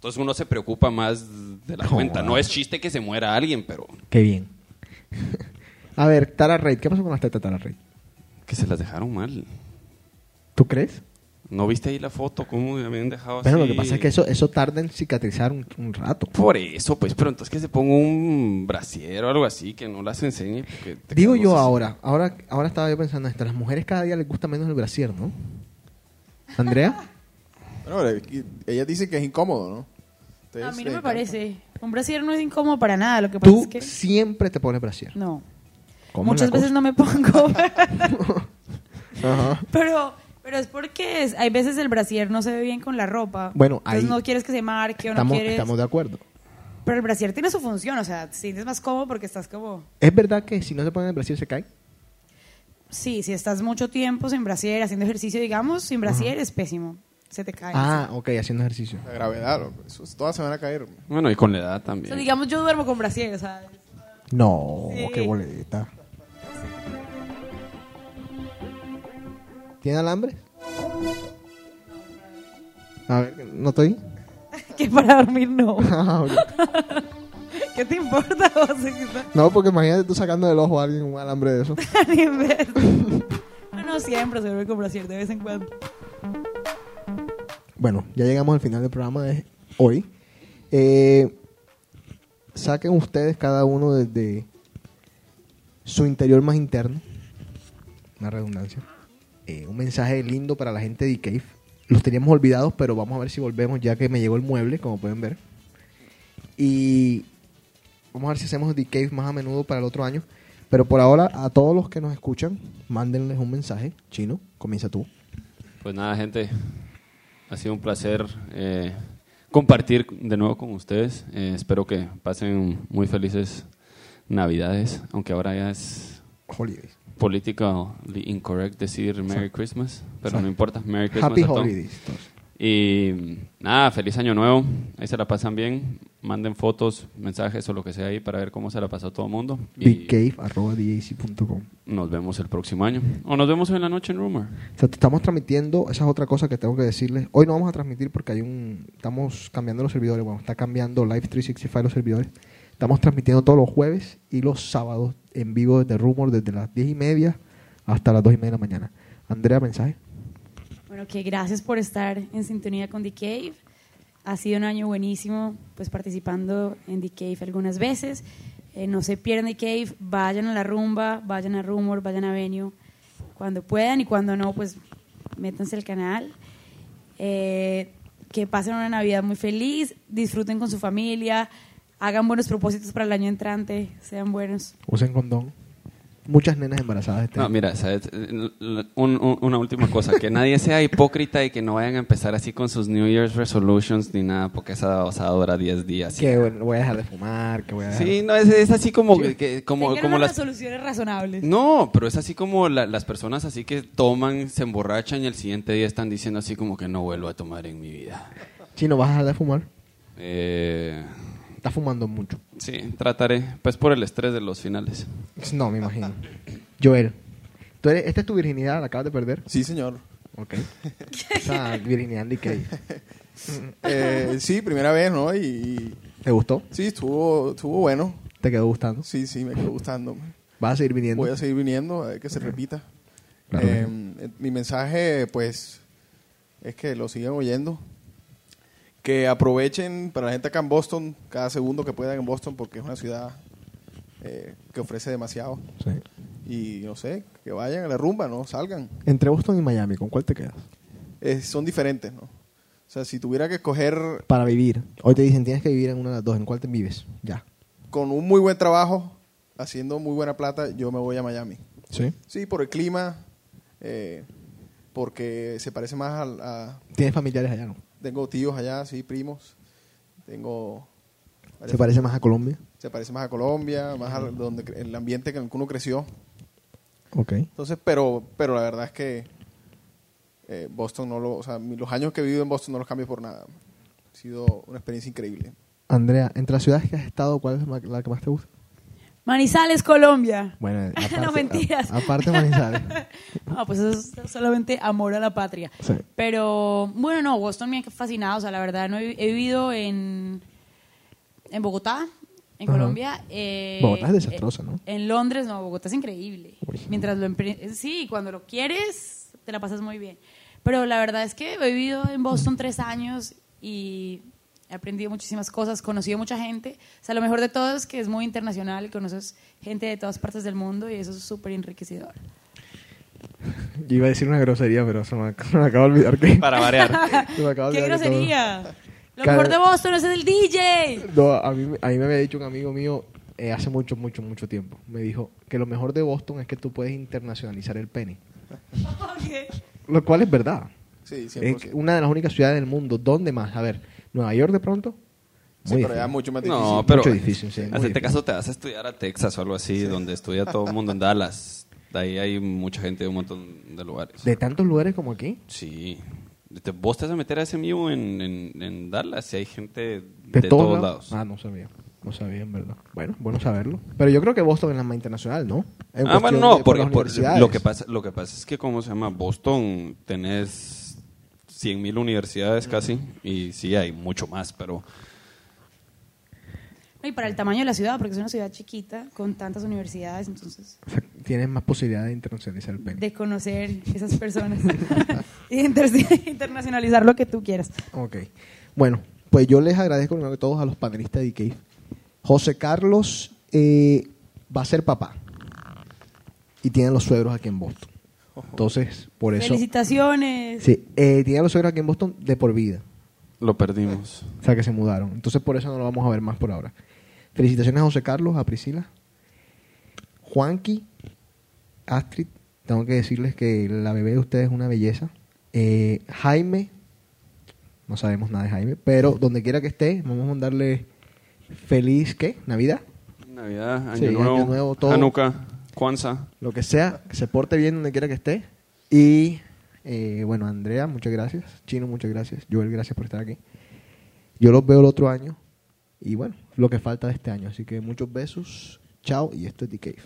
entonces uno se preocupa más de la cuenta. No es chiste que se muera alguien, pero Qué bien. A ver, Tara Reid. ¿Qué pasó con las tetas de Tara Reid? que se las dejaron mal. ¿Tú crees? ¿No viste ahí la foto? ¿Cómo me habían dejado Pero así? lo que pasa es que eso, eso tarda en cicatrizar un, un rato. Por eso, pues, pero entonces que se ponga un brasier o algo así, que no las enseñe. Digo yo así. ahora, ahora, ahora estaba yo pensando esto, a las mujeres cada día les gusta menos el brasier, ¿no? Andrea, Bueno, eh, ella dice que es incómodo, ¿no? A mí no me encanta. parece. Un brasier no es incómodo para nada. Lo que pasa tú es que. siempre te pones brasier. No. ¿Cómo Muchas veces cosa? no me pongo. Ajá. pero, pero es porque es- hay veces el brasier no se ve bien con la ropa. Bueno, Entonces ahí no quieres que se marque o no Estamos, quieres. estamos de acuerdo. Pero el brasier tiene su función. O sea, te sientes más cómodo porque estás como. ¿Es verdad que si no se ponen el brasier se cae? Sí, si estás mucho tiempo sin brasier, haciendo ejercicio, digamos, sin brasier es pésimo. Se te cae. Ah, ok, haciendo ejercicio. La gravedad, loco, eso, todas se van a caer. Bueno, y con la edad O también. sea, digamos, yo duermo con brasier, o sea, No, Sí. qué boleta. ¿Tiene alambre? A ver, ¿no estoy? que para dormir no. Ah, ok. ¿Qué te importa, José? que está- No, porque imagínate tú sacando del ojo a alguien un alambre de eso. Ni en vez. No, no, siempre se duerme con brasier, de vez en cuando. Bueno, ya llegamos al final del programa de hoy. Eh, saquen ustedes cada uno desde su interior más interno, una redundancia, eh, un mensaje lindo para la gente de Cave. Los teníamos olvidados, pero vamos a ver si volvemos ya que me llegó el mueble, como pueden ver. Y vamos a ver si hacemos The Cave más a menudo para el otro año. Pero por ahora, a todos los que nos escuchan, mándenles un mensaje. Chino, comienza tú. Pues nada, gente. Ha sido un placer eh, compartir de nuevo con ustedes. Eh, espero que pasen muy felices Navidades, aunque ahora ya es Holidays. politically incorrect decir Merry Christmas, pero no importa. Merry Christmas. Happy a todos. Holidays. Y nada, feliz año nuevo. Ahí se la pasan bien. Manden fotos, mensajes o lo que sea ahí para ver cómo se la pasó todo el mundo. Bigcave.com. nos vemos el próximo año. O nos vemos en la noche en Rumor. O sea, te estamos transmitiendo, esa es otra cosa que tengo que decirles. Hoy no vamos a transmitir porque hay un, estamos cambiando los servidores, bueno, está cambiando Live 365 los servidores. Estamos transmitiendo todos los jueves y los sábados en vivo desde Rumor desde las 10 y media hasta las 2 y media de la mañana. Andrea, mensaje. Bueno, que gracias por estar en sintonía con The Cave. Ha sido un año buenísimo, pues participando en The Cave algunas veces. Eh, no se pierdan The Cave, vayan a la rumba, vayan a Rumor, vayan a Venue, cuando puedan y cuando no, pues métanse al canal. Eh, que pasen una Navidad muy feliz, disfruten con su familia, hagan buenos propósitos para el año entrante, sean buenos. Usen condón. Muchas nenas embarazadas este No, año. mira, ¿sabes? Un- un- una última cosa, que nadie sea hipócrita y que no vayan a empezar así con sus New Year's resolutions ni nada, porque esa osada dura 10 días. Que bueno, voy a dejar de fumar, que voy a dejar... Sí, no, es, es así como, que, como, como las... resoluciones razonables. No, pero es así como la- las personas así que toman, se emborrachan y el siguiente día están diciendo así como que no vuelvo a tomar en mi vida. Chino, ¿vas a dejar de fumar? Eh, Estás fumando mucho. sí, trataré, pues por el estrés de los finales. No, me imagino. Joel, ¿tú eres, ¿esta es tu virginidad? ¿La acabas de perder? Sí, señor. Ok. Esa virginidad de Ikei. Eh, sí, primera vez, ¿no? Y, y- ¿Te gustó? sí, estuvo, estuvo bueno. ¿Te quedó gustando? Sí, sí, me quedó gustando. ¿Vas a seguir viniendo? Voy a seguir viniendo, a ver que se repita. Claro. Eh, mi mensaje, pues, es que lo sigan oyendo. Que aprovechen para la gente acá en Boston, cada segundo que puedan en Boston, porque es una ciudad eh, que ofrece demasiado. Sí. Y no sé, que vayan a la rumba, ¿no? Salgan. Entre Boston y Miami, ¿con cuál te quedas? Eh, son diferentes, ¿no? O sea, si tuviera que escoger Para vivir. Hoy te dicen, tienes que vivir en una de las dos. ¿En cuál te vives? Ya. con un muy buen trabajo, haciendo muy buena plata, yo me voy a Miami. ¿Sí? Sí, por el clima, eh, porque se parece más al- a, ¿Tienes familiares allá, no? Tengo tíos allá, sí, primos. Tengo... ¿Se parece más a Colombia? Se parece más a Colombia, más a donde el ambiente en el que uno creció. Ok. Entonces, pero, pero la verdad es que eh, Boston no lo, o sea, los años que he vivido en Boston no los cambio por nada. Ha sido una experiencia increíble. Andrea, entre las ciudades que has estado, ¿cuál es la que más te gusta? Manizales, Colombia. Bueno, aparte, no mentiras. a- aparte Manizales. No, pues eso es solamente amor a la patria. Sí. Pero bueno, no, Boston me ha fascinado. O sea, la verdad, no he, he vivido en, en Bogotá, en Ajá. Colombia. eh, Bogotá es desastrosa, ¿no? En Londres, no, Bogotá es increíble. Uy. Mientras lo empre- sí, cuando lo quieres, te la pasas muy bien. Pero la verdad es que he vivido en Boston tres años y he aprendido muchísimas cosas, conocido mucha gente. O sea, lo mejor de todo es que es muy internacional y conoces gente de todas partes del mundo y eso es súper enriquecedor. Yo iba a decir una grosería, pero se me, se me acaba de olvidar que... Para variar. Se me acaba de ¡Qué todo- grosería! Lo Cada- mejor de Boston es el DJ. No, a mí, a mí me había dicho un amigo mío eh, hace mucho, mucho, mucho tiempo. Me dijo que lo mejor de Boston es que tú puedes internacionalizar el pene. Lo cual es verdad. Sí, Es 100%. una de las únicas ciudades del mundo. ¿Dónde más? A ver, Nueva York de pronto. Sí, Muy pero ya difícil. mucho más No, difícil. pero Mucho difícil, sí, muy hacerte difícil. caso te vas a estudiar a Texas o algo así, donde estudia todo el mundo en Dallas. De ahí hay mucha gente de un montón de lugares. De tantos lugares como aquí. Sí. Vos te vas a meter a ese mío en, en, en Dallas y hay gente De, de, todos, todos lados. lados. Ah, no sabía. No sabía, en verdad. Bueno, bueno saberlo. Pero yo creo que Boston es la más internacional, ¿no? En ah, bueno, no, de- porque las por- universidades. lo, que pasa, lo que pasa es que, ¿cómo se llama? Boston tenés 100.000 universidades casi y sí hay mucho más, pero Y para el tamaño de la ciudad, porque es una ciudad chiquita con tantas universidades, entonces O sea, tienes más posibilidad de internacionalizar el pene. de conocer esas personas y inter- internacionalizar lo que tú quieras. Ok. Bueno, pues yo les agradezco primero que todos a los panelistas de DK. José Carlos eh, va a ser papá. Y tiene los suegros aquí en Boston. Entonces, por eso... Felicitaciones. Sí, eh, tiene los suegros aquí en Boston de por vida. lo perdimos. O sea, que se mudaron. Entonces, por eso no lo vamos a ver más por ahora. Felicitaciones a José Carlos, a Priscila. Juanqui, Astrid, tengo que decirles que la bebé de ustedes es una belleza. Eh, Jaime, no sabemos nada de Jaime, pero donde quiera que esté, vamos a mandarle feliz, ¿qué? ¿Navidad? Navidad, Año Sí, Año Nuevo, Nuevo, todo. Hanukkah, Kwanzaa. Lo que sea, que se porte bien donde quiera que esté. Y eh, bueno, Andrea, muchas gracias. Chino, muchas gracias. Joel, gracias por estar aquí. Yo los veo el otro año. Y bueno, lo que falta de este año. Así que muchos besos. Chao. Y esto es The Cave.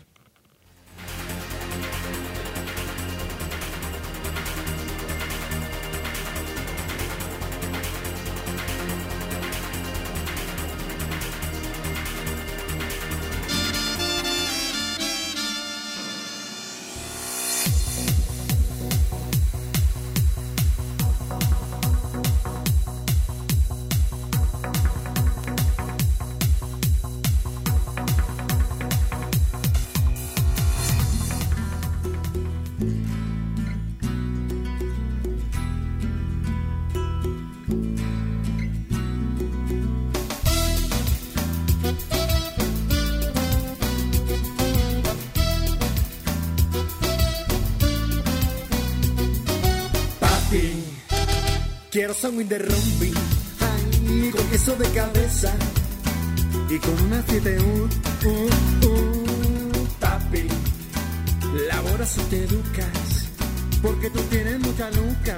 Porque tú tienes mucha nuca.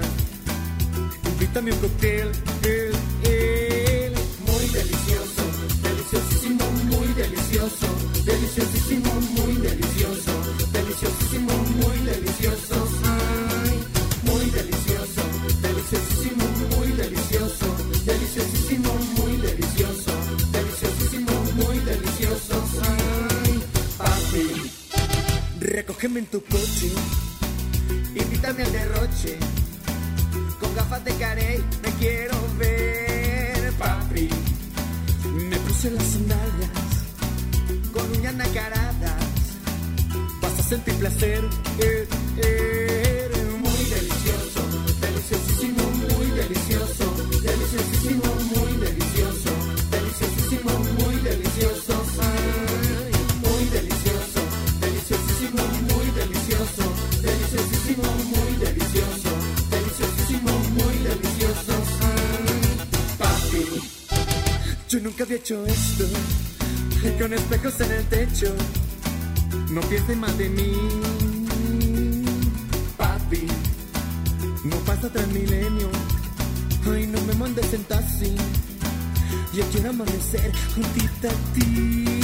Invítame un cóctel, el, el, muy delicioso, deliciosísimo, muy delicioso, deliciosísimo, muy delicioso, deliciosísimo, muy delicioso. Ay, muy delicioso, deliciosísimo, muy delicioso, deliciosísimo, muy delicioso, deliciosísimo, muy delicioso. Ay, papi, recógeme en tu coche, invítame al derroche, con gafas de carey me quiero ver, papi. Me puse las sandalias, con uñas nacaradas, vas a sentir placer. Eh, eh, muy delicioso, deliciosísimo, muy delicioso, deliciosísimo, nunca había hecho esto, con espejos en el techo, no piensen mal de mí papi. No pasa transmilenio, ay no me mandes en taxi. Yo quiero amanecer juntita a ti.